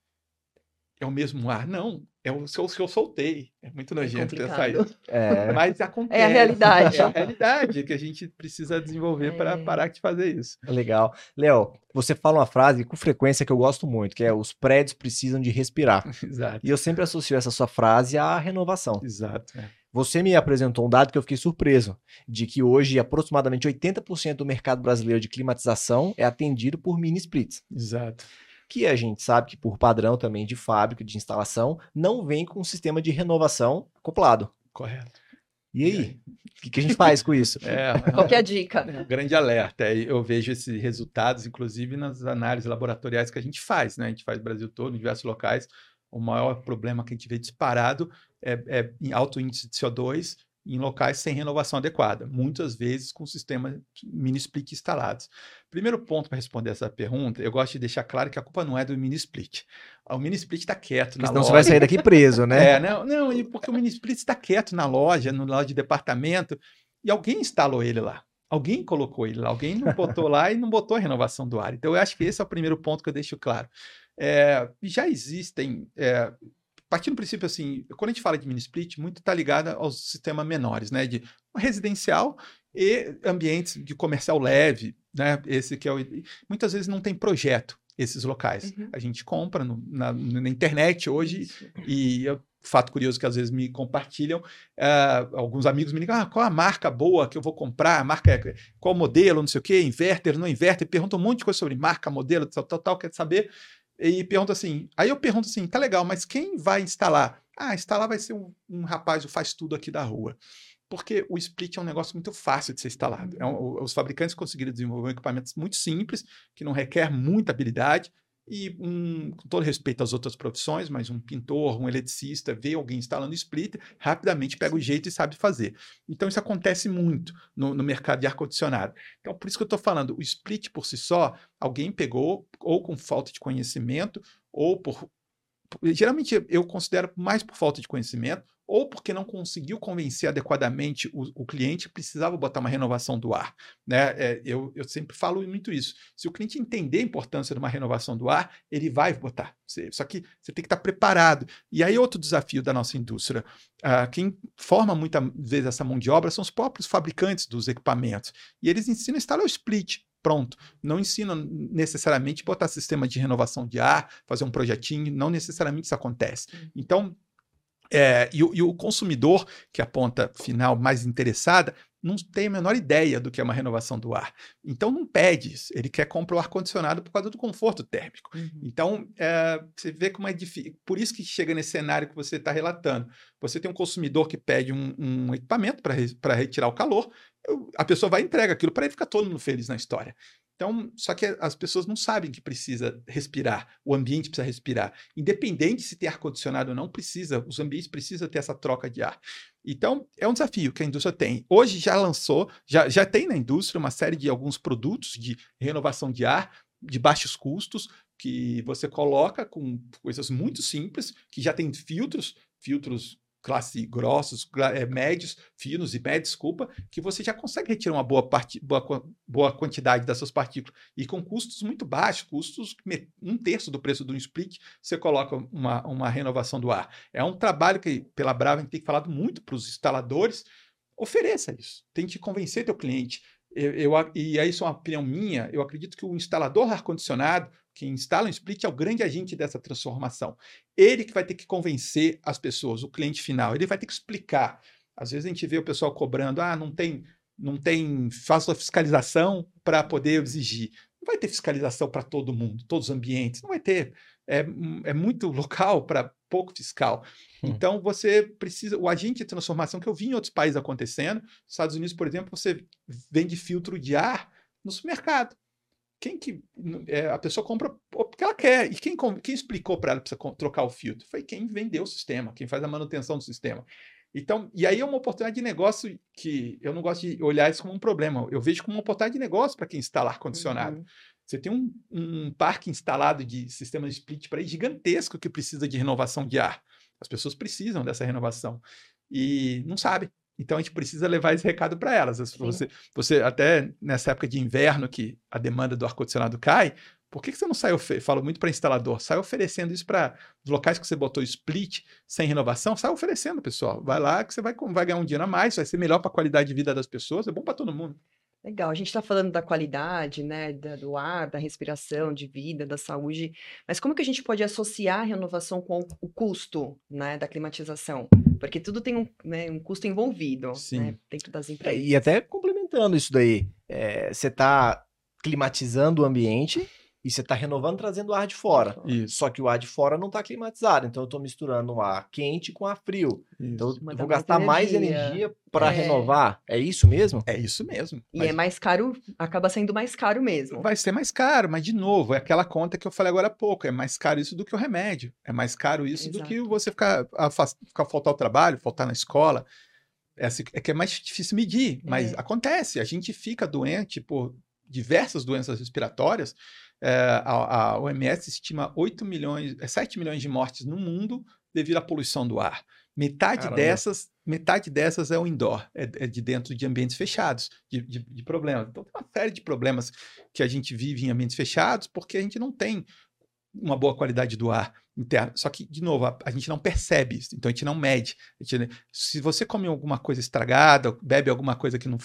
Speaker 2: é o mesmo ar, não. É o que eu soltei. É muito é nojento é pensar isso. É. Mas acontece.
Speaker 3: É a realidade.
Speaker 2: É a realidade que a gente precisa desenvolver é. para parar de fazer isso.
Speaker 1: Legal. Léo, você fala uma frase com frequência que eu gosto muito, que é os prédios precisam de respirar.
Speaker 2: Exato.
Speaker 1: E eu sempre associo essa sua frase à renovação.
Speaker 2: Exato. É.
Speaker 1: Você me apresentou um dado que eu fiquei surpreso, de que hoje aproximadamente 80% do mercado brasileiro de climatização é atendido por mini splits.
Speaker 2: Exato.
Speaker 1: Que a gente sabe que por padrão também de fábrica, de instalação, não vem com um sistema de renovação acoplado.
Speaker 2: Correto.
Speaker 1: E aí? O que, que, a gente faz com isso?
Speaker 3: É, Qual é a dica?
Speaker 2: É um grande alerta. Eu vejo esses resultados, inclusive, nas análises laboratoriais que a gente faz, né? A gente faz no Brasil todo, em diversos locais. O maior problema que a gente vê disparado é, é em alto índice de CO2 em locais sem renovação adequada, muitas vezes com sistemas mini split instalados. Primeiro ponto para responder essa pergunta, eu gosto de deixar claro que a culpa não é do mini split. O mini split está quieto na
Speaker 1: Senão
Speaker 2: loja.
Speaker 1: você vai sair daqui preso, né?
Speaker 2: É, não, não porque o mini split está quieto na loja, no loja de departamento, e alguém instalou ele lá. Alguém colocou ele lá, alguém não botou lá e não botou a renovação do ar. Então, eu acho que esse é o primeiro ponto que eu deixo claro. É, já existem, é, partindo do princípio assim, quando a gente fala de mini split, muito está ligado aos sistemas menores, né? De residencial e ambientes de comercial leve, né? Esse que é o, muitas vezes não tem projeto esses locais. Uhum. A gente compra no, na, na, internet hoje Isso. e eu, fato curioso que às vezes me compartilham, uh, alguns amigos me ligam, ah, qual a marca boa que eu vou comprar, a marca, é, qual modelo, não sei o quê, inverter, não inverter, perguntam um monte de coisa sobre marca, modelo, tal, tal, tal, quer saber, e pergunta assim, aí eu pergunto assim, tá legal, mas quem vai instalar? Ah, instalar vai ser um, um rapaz, o faz tudo aqui da rua porque o split é um negócio muito fácil de ser instalado. É um, os fabricantes conseguiram desenvolver equipamentos muito simples, que não requer muita habilidade, e um, com todo respeito às outras profissões, mas um pintor, um eletricista, vê alguém instalando splitter, rapidamente pega o jeito e sabe fazer. Então isso acontece muito no, no mercado de ar-condicionado. Então por isso que eu estou falando, o split por si só, alguém pegou ou com falta de conhecimento, ou por geralmente eu considero mais por falta de conhecimento ou porque não conseguiu convencer adequadamente o, o cliente precisava botar uma renovação do ar. Né? É, eu, eu, sempre falo muito isso. Se o cliente entender a importância de uma renovação do ar, ele vai botar. Só que você tem que estar preparado. E aí, outro desafio da nossa indústria: uh, quem forma muitas vezes essa mão de obra são os próprios fabricantes dos equipamentos. E eles ensinam a instalar o split, pronto. Não ensina necessariamente botar sistema de renovação de ar, fazer um projetinho, não necessariamente isso acontece. Então, é, e, e, o consumidor, que é a ponta final mais interessada, não tem a menor ideia do que é uma renovação do ar. Então não pede isso. Ele quer comprar o ar-condicionado por causa do conforto térmico. Uhum. Então, é, você vê como é difícil. Por isso que chega nesse cenário que você está relatando. Você tem um consumidor que pede um, um equipamento para retirar o calor, a pessoa vai e entrega aquilo para ele ficar todo mundo feliz na história. Então, só que as pessoas não sabem que precisa respirar, o ambiente precisa respirar. Independente se tem ar-condicionado ou não, precisa, os ambientes precisam ter essa troca de ar. Então, é um desafio que a indústria tem. Hoje já lançou, já, já tem na indústria uma série de alguns produtos de renovação de ar de baixos custos, que você coloca com coisas muito simples, que já tem filtros, filtros classe grossos, é, médios, finos e médios, desculpa, que você já consegue retirar uma boa, parte, boa, boa quantidade dessas partículas. E com custos muito baixos, custos um terço do preço do split, você coloca uma, uma renovação do ar. É um trabalho que, pela Brava, a gente tem falado muito para os instaladores, ofereça isso. Tente convencer teu cliente. Eu, eu, e isso é uma opinião minha, eu acredito que o instalador ar-condicionado, quem instala um split é o grande agente dessa transformação. Ele que vai ter que convencer as pessoas, o cliente final, ele vai ter que explicar. Às vezes a gente vê o pessoal cobrando, ah, não tem, não tem, faça a fiscalização para poder exigir. Não vai ter fiscalização para todo mundo, todos os ambientes, não vai ter. É, é muito local para pouco fiscal. Hum. Então você precisa, o agente de transformação que eu vi em outros países acontecendo, Estados Unidos, por exemplo, você vende filtro de ar no supermercado quem que é, a pessoa compra porque ela quer. E quem, quem explicou para ela que precisa trocar o filtro? Foi quem vendeu o sistema, quem faz a manutenção do sistema. Então, e aí é uma oportunidade de negócio que eu não gosto de olhar isso como um problema. Eu vejo como uma oportunidade de negócio para quem instala ar-condicionado. Uhum. Você tem um, um, parque instalado de sistema de split para gigantesco que precisa de renovação de ar. As pessoas precisam dessa renovação e não sabem. Então a gente precisa levar esse recado para elas. Você, você, até nessa época de inverno que a demanda do ar-condicionado cai, por que, que você não sai, falo muito para instalador, sai oferecendo isso para os locais que você botou split sem renovação, sai oferecendo, pessoal. Vai lá que você vai, vai ganhar um dinheiro a mais, vai ser melhor para a qualidade de vida das pessoas, é bom para todo mundo.
Speaker 3: Legal, a gente está falando da qualidade, né, do ar, da respiração, de vida, da saúde, mas como que a gente pode associar a renovação com o, o custo, né, da climatização? Porque tudo tem um, né, um custo envolvido, né, dentro das empresas.
Speaker 1: É, e até complementando isso daí, é, você está climatizando o ambiente e você está renovando trazendo o ar de fora. Isso. Só que o ar de fora não está climatizado, então eu estou misturando o ar quente com ar frio. Isso. Então eu vou gastar mais energia, mais energia para é. renovar. É isso mesmo?
Speaker 2: É isso mesmo.
Speaker 3: E mas... é mais caro, acaba sendo mais caro mesmo.
Speaker 2: Vai ser mais caro, mas de novo, é aquela conta que eu falei agora há pouco. É mais caro isso do que o remédio. É mais caro isso Exato. do que você ficar, a, ficar faltar o trabalho, faltar na escola. É, assim, é que é mais difícil medir, mas é. acontece. A gente fica doente por diversas doenças respiratórias é, a, a, OMS estima 8 milhões, 7 é, milhões de mortes no mundo devido à poluição do ar. Metade Caramba. dessas, metade dessas é o indoor, é, é de dentro de ambientes fechados, de, de, de, problemas. Então tem uma série de problemas que a gente vive em ambientes fechados porque a gente não tem uma boa qualidade do ar interno. Só que, de novo, a, a gente não percebe isso, então a gente não mede. Gente, se você come alguma coisa estragada, bebe alguma coisa que não.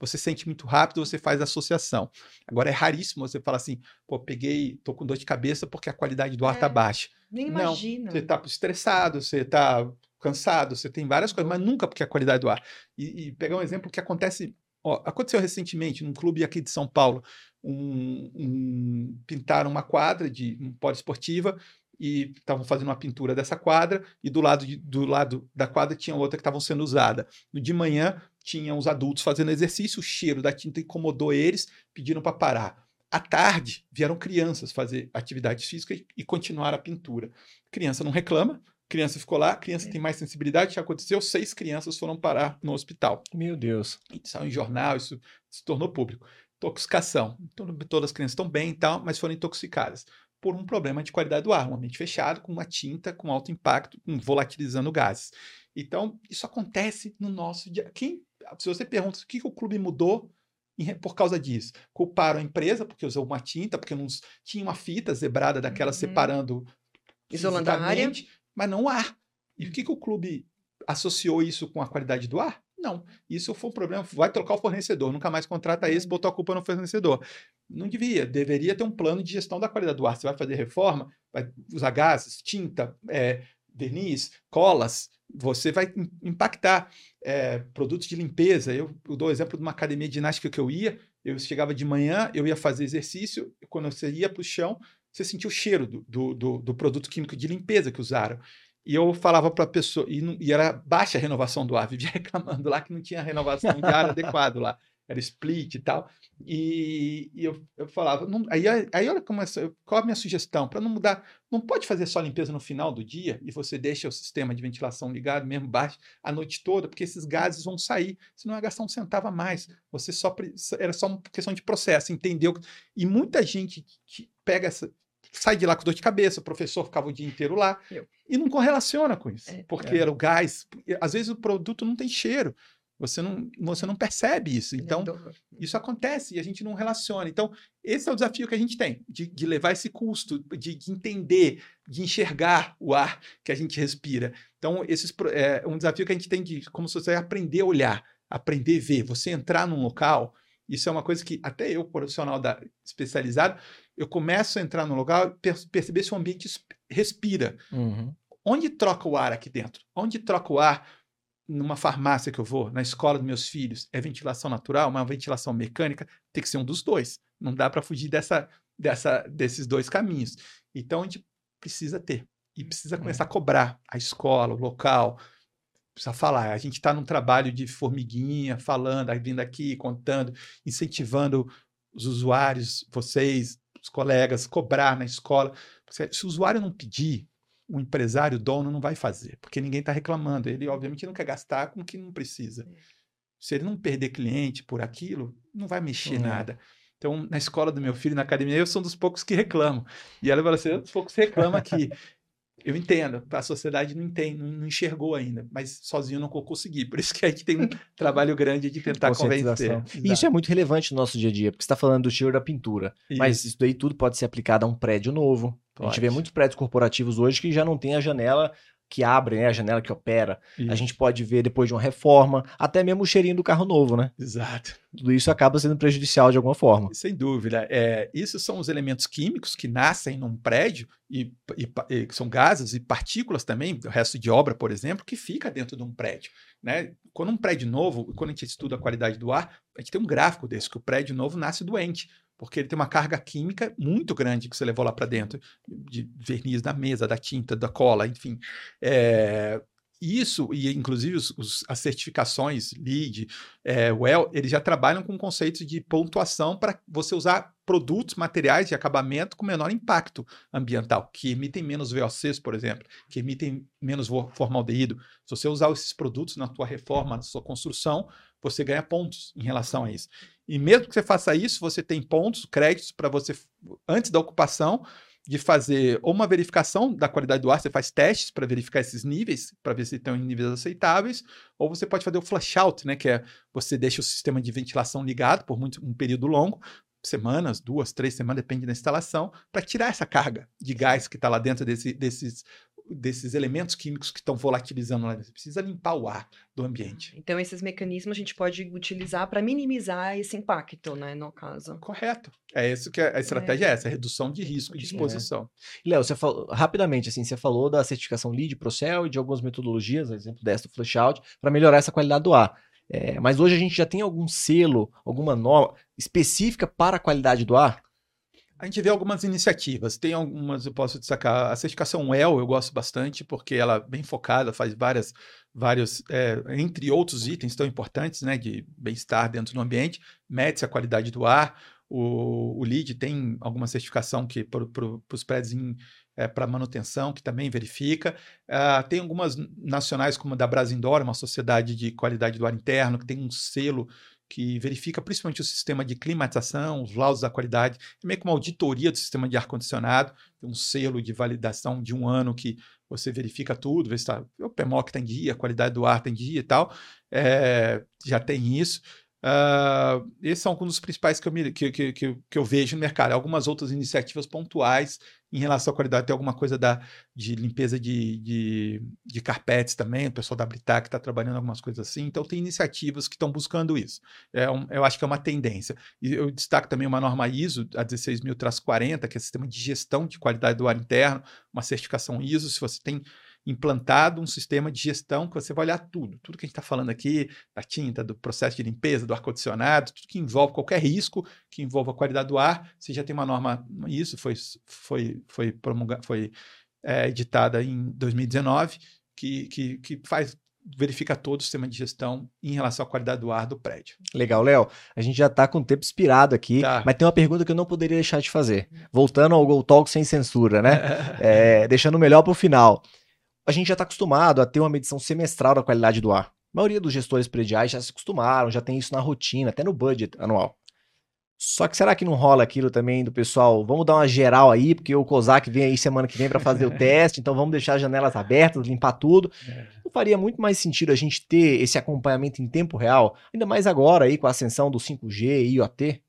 Speaker 2: Você sente muito rápido, você faz associação. Agora é raríssimo você falar assim, pô, peguei, tô com dor de cabeça porque a qualidade do ar tá é, tá baixa.
Speaker 3: Nem imagina.
Speaker 2: Não, você tá estressado, você tá cansado, você tem várias coisas, mas nunca porque a qualidade do ar. E, e pegar um exemplo que acontece. Ó, aconteceu recentemente num clube aqui de São Paulo. Um, um, pintaram uma quadra de um poliesportiva e estavam fazendo uma pintura dessa quadra e do lado, de, do lado da quadra tinha outra que estavam sendo usada. De manhã tinham os adultos fazendo exercício, o cheiro da tinta incomodou eles, pediram para parar. À tarde vieram crianças fazer atividade física e, e continuar a pintura. Criança não reclama, criança ficou lá, criança é. tem mais sensibilidade, o que aconteceu? Seis crianças foram parar no hospital.
Speaker 1: Meu Deus.
Speaker 2: Isso saiu em jornal, isso se tornou público. Intoxicação. Então, todas as crianças estão bem e tal, mas foram intoxicadas por um problema de qualidade do ar, um ambiente fechado, com uma tinta com alto impacto, volatilizando gases. Então, isso acontece no nosso dia. Quem, se você pergunta o que, que o clube mudou por causa disso, culparam a empresa porque usou uma tinta, porque não tinha uma fita zebrada daquela uhum. separando
Speaker 3: isolando a área,
Speaker 2: mas não ar. E o que, que o clube associou isso com a qualidade do ar? Não, isso foi um problema. Vai trocar o fornecedor, nunca mais contrata esse, botou a culpa no fornecedor. Não devia, deveria ter um plano de gestão da qualidade do ar. Você vai fazer reforma, vai usar gases, tinta, é, verniz, colas, você vai impactar é, produtos de limpeza. Eu, eu dou o exemplo de uma academia de ginástica que eu ia, eu chegava de manhã, eu ia fazer exercício, quando você ia para o chão, você sentia o cheiro do, do, do, do produto químico de limpeza que usaram. E eu falava para a pessoa, e, não, e, era baixa a renovação do ar, vivia reclamando lá que não tinha renovação de ar adequado lá, era split e tal. E, e eu, eu falava, não, aí, aí olha como essa, qual a minha sugestão? Para não mudar, não pode fazer só limpeza no final do dia e você deixa o sistema de ventilação ligado, mesmo baixo, a noite toda, porque esses gases vão sair, senão ia gastar um centavo a mais. Você só, era só uma questão de processo, entendeu? E muita gente que pega essa, sai de lá com dor de cabeça, o professor ficava o dia inteiro lá Eu. e não correlaciona com isso, é, porque é. era o gás. Às vezes o produto não tem cheiro, você não, você não percebe isso. É então, isso acontece e a gente não relaciona. Então, esse é o desafio que a gente tem, de, de levar esse custo, de, de, entender, de enxergar o ar que a gente respira. Então, esses, é um desafio que a gente tem de, como se você aprender a olhar, aprender a ver. Você entrar num local, isso é uma coisa que até eu, profissional da, especializado, eu começo a entrar no lugar e perceber se o ambiente respira. Uhum. Onde troca o ar aqui dentro? Onde troca o ar numa farmácia que eu vou, na escola dos meus filhos? É ventilação natural, uma ventilação mecânica? Tem que ser um dos dois. Não dá para fugir dessa, dessa, desses dois caminhos. Então a gente precisa ter. E precisa uhum. começar a cobrar a escola, o local. Precisa falar. A gente está num trabalho de formiguinha, falando, vindo aqui, contando, incentivando os usuários, vocês, os colegas, cobrar na escola. Se o usuário não pedir, o empresário, o dono, não vai fazer, porque ninguém está reclamando. Ele, obviamente, não quer gastar com o que não precisa. É. Se ele não perder cliente por aquilo, não vai mexer é. nada. Então, na escola do meu filho, na academia, eu sou um dos poucos que reclamam. E ela fala assim: um dos poucos que reclama que eu entendo, a sociedade não entende, não enxergou ainda, mas sozinho não consegui. Por isso que a gente tem um trabalho grande de tentar convencer.
Speaker 1: E isso é muito relevante no nosso dia a dia, porque você está falando do cheiro da pintura. Isso. Mas isso daí tudo pode ser aplicado a um prédio novo. Pode. A gente vê muitos prédios corporativos hoje que já não tem a janela que abre, né, a janela que opera. Isso. A gente pode ver depois de uma reforma, até mesmo o cheirinho do carro novo, né?
Speaker 2: Exato.
Speaker 1: Tudo isso acaba sendo prejudicial de alguma forma.
Speaker 2: Sem dúvida. É, isso são os elementos químicos que nascem num prédio e, e, e são gases e partículas também, o resto de obra, por exemplo, que fica dentro de um prédio. Né? Quando um prédio novo, quando a gente estuda a qualidade do ar, a gente tem um gráfico desse, que o prédio novo nasce doente porque ele tem uma carga química muito grande que você levou lá para dentro, de verniz da mesa, da tinta, da cola, enfim. É, isso, e inclusive os, os, as certificações LEED, é, WELL, eles já trabalham com conceitos de pontuação para você usar produtos, materiais de acabamento com menor impacto ambiental, que emitem menos VOCs, por exemplo, que emitem menos formaldeído. Se você usar esses produtos na sua reforma, na sua construção, você ganha pontos em relação a isso. E mesmo que você faça isso, você tem pontos, créditos para você, antes da ocupação, de fazer ou uma verificação da qualidade do ar, você faz testes para verificar esses níveis, para ver se estão em níveis aceitáveis, ou você pode fazer o flush out, né, que é você deixa o sistema de ventilação ligado por muito, um período longo, semanas, duas, três semanas, depende da instalação, para tirar essa carga de gás que está lá dentro desse, desses desses elementos químicos que estão volatilizando lá. Você precisa limpar o ar do ambiente.
Speaker 3: Então, esses mecanismos a gente pode utilizar para minimizar esse impacto, né, no caso.
Speaker 2: Correto. É isso que a estratégia é, é essa, redução de risco de, de exposição.
Speaker 1: É. Léo, você falou, rapidamente, assim, você falou da certificação LEED, Procel e de algumas metodologias, exemplo dessa do flush-out, para melhorar essa qualidade do ar. É, mas hoje a gente já tem algum selo, alguma norma específica para a qualidade do ar?
Speaker 2: A gente vê algumas iniciativas. Tem algumas, eu posso destacar. A certificação WELL eu gosto bastante, porque ela é bem focada, faz várias, vários, é, entre outros itens tão importantes, né, de bem-estar dentro do ambiente, mede-se a qualidade do ar. O, o LEED tem alguma certificação que para pro, os prédios é, para manutenção, que também verifica. Uh, tem algumas nacionais, como a da Brasindor, uma sociedade de qualidade do ar interno, que tem um selo que verifica principalmente o sistema de climatização, os laudos da qualidade, é meio que uma auditoria do sistema de ar-condicionado, um selo de validação de um ano que você verifica tudo, vê se tá, o PMOC tem dia, a qualidade do ar tem dia e tal, é, já tem isso. Uh, são alguns dos principais que eu, me, que, que, que, que eu vejo no mercado. Algumas outras iniciativas pontuais em relação à qualidade. Tem alguma coisa da, de limpeza de, de, de carpetes também, o pessoal da Britac está trabalhando algumas coisas assim. Então, tem iniciativas que estão buscando isso. É um, eu acho que é uma tendência. E eu destaco também uma norma ISO, a 16000-40, que é sistema de gestão de qualidade do ar interno, uma certificação ISO. Se você tem implantado um sistema de gestão que você vai olhar tudo, tudo que a gente está falando aqui, da tinta, do processo de limpeza, do ar-condicionado, tudo que envolve qualquer risco que envolva a qualidade do ar, você já tem uma norma, isso foi, foi, foi, promulga, foi é, editada em 2019, que, que, que faz verifica todo o sistema de gestão em relação à qualidade do ar do prédio.
Speaker 1: Legal, Léo. A gente já está com o tempo inspirado aqui, tá. mas tem uma pergunta que eu não poderia deixar de fazer. Voltando ao Go Talk sem censura, né? é, deixando o melhor para o final a gente já está acostumado a ter uma medição semestral da qualidade do ar. A maioria dos gestores prediais já se acostumaram, já tem isso na rotina, até no budget anual. Só que será que não rola aquilo também do pessoal? Vamos dar uma geral aí, porque o COSAC vem aí semana que vem para fazer o teste, então vamos deixar as janelas abertas, limpar tudo. É. Não faria muito mais sentido a gente ter esse acompanhamento em tempo real, ainda mais agora aí com a ascensão do 5G e IoT?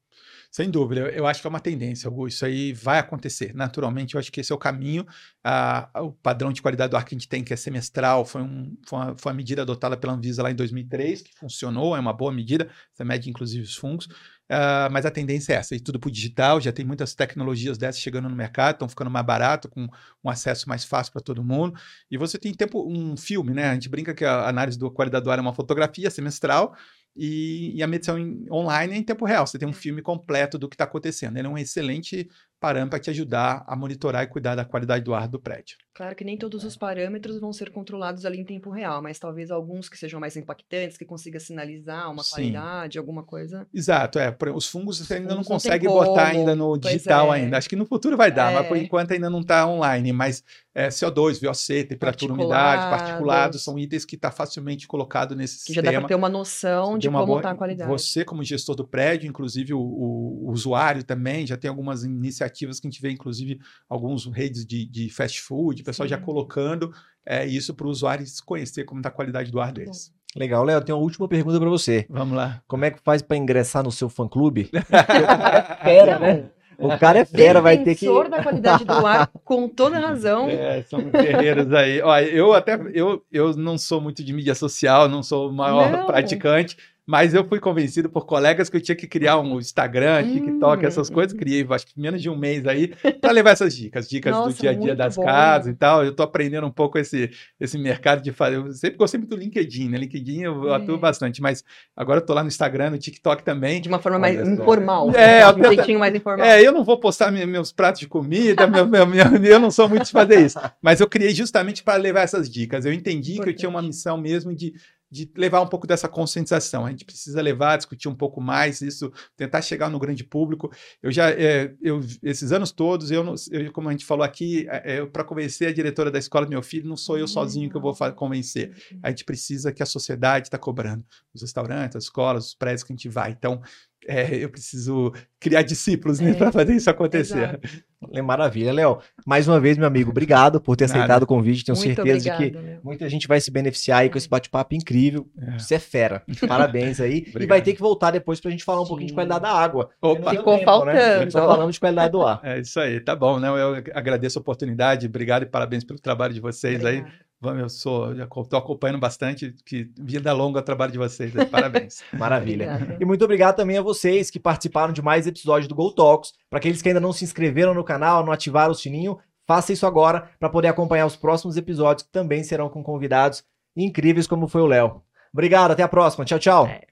Speaker 2: Sem dúvida, eu acho que é uma tendência, Augusto. Isso aí vai acontecer. Naturalmente, eu acho que esse é o caminho. Ah, o padrão de qualidade do ar que a gente tem, que é semestral, foi, um, foi, uma, foi uma medida adotada pela Anvisa lá em 2003, que funcionou, é uma boa medida. Você mede, inclusive, os fungos. Uh, mas a tendência é essa, e tudo para o digital, já tem muitas tecnologias dessas chegando no mercado, estão ficando mais barato, com um acesso mais fácil para todo mundo. E você tem tempo, um filme, né? A gente brinca que a análise da qualidade do ar é uma fotografia semestral, e, e a medição em, online é em tempo real. Você tem um filme completo do que está acontecendo. Ele é um excelente parâmetro para te ajudar a monitorar e cuidar da qualidade do ar do prédio.
Speaker 3: Claro que nem todos os parâmetros vão ser controlados ali em tempo real, mas talvez alguns que sejam mais impactantes, que consiga sinalizar uma Sim. qualidade, alguma coisa.
Speaker 2: Exato, é. Os fungos você ainda não consegue não botar ainda no digital é. ainda. Acho que no futuro vai dar, é. mas por é. enquanto ainda não está online. Mas é, CO2, VOC, temperatura, umidade, particulados, são itens que está facilmente colocado nesse que sistema.
Speaker 3: Já dá para ter uma noção de como está a qualidade.
Speaker 2: Você, como gestor do prédio, inclusive o, o, o usuário também, já tem algumas iniciativas iniciativas que a gente vê, inclusive, alguns redes de, de fast food, o pessoal Sim. já colocando é, isso para o usuário conhecer como está a qualidade do ar deles.
Speaker 1: Legal, Léo, tenho uma última pergunta para você.
Speaker 2: Vamos lá.
Speaker 1: Como é que faz para ingressar no seu fã-clube? é fera, né? O cara é fera, vai ter que.
Speaker 3: da qualidade do ar, com toda razão.
Speaker 2: É, são guerreiros aí. Olha, eu até eu, eu não sou muito de mídia social, não sou o maior não. praticante, mas eu fui convencido por colegas que eu tinha que criar um Instagram, TikTok, hum. essas coisas. Criei, acho que menos de um mês aí, para levar essas dicas, dicas Nossa, do dia a dia das bom. casas e tal. Eu estou aprendendo um pouco esse, esse mercado de fazer. Eu sempre gostei muito do LinkedIn, né? LinkedIn eu, eu atuo bastante, mas agora eu estou lá no Instagram, no TikTok também.
Speaker 3: De uma forma mais informal. É, um jeitinho mais informal.
Speaker 2: É, eu não vou postar meus pratos de comida, meu, meu, meu, eu não sou muito de fazer isso. Mas eu criei justamente para levar essas dicas. Eu entendi Importante. que eu tinha uma missão mesmo de de levar um pouco dessa conscientização. A gente precisa levar, discutir um pouco mais isso, tentar chegar no grande público. Eu já, é, eu, esses anos todos, eu, eu como a gente falou aqui, é, é para convencer a diretora da escola do meu filho, não sou eu sozinho que eu vou convencer. A gente precisa que a sociedade está cobrando, os restaurantes, as escolas, os prédios que a gente vai. Então, é, eu preciso criar discípulos né, é. para fazer isso acontecer.
Speaker 1: É maravilha, Léo. Mais uma vez, meu amigo, obrigado por ter Nada. aceitado o convite. Tenho Muito certeza obrigado, de que muita gente vai se beneficiar aí com esse bate-papo incrível. É. Você é fera. Parabéns aí. e vai ter que voltar depois para a gente falar um Sim. pouquinho de qualidade da água.
Speaker 3: Opa. Ficou tempo, faltando. Né?
Speaker 1: Só falando de qualidade do ar.
Speaker 2: É isso aí, tá bom, né? Eu agradeço a oportunidade, obrigado e parabéns pelo trabalho de vocês Obrigada. aí. Eu sou, estou acompanhando bastante, que vida longa o trabalho de vocês. Parabéns.
Speaker 1: Maravilha. E muito obrigado também a vocês que participaram de mais episódios do Go Talks. Para aqueles que ainda não se inscreveram no canal, não ativaram o sininho, faça isso agora para poder acompanhar os próximos episódios que também serão com convidados incríveis como foi o Léo. Obrigado, até a próxima. Tchau, tchau. É.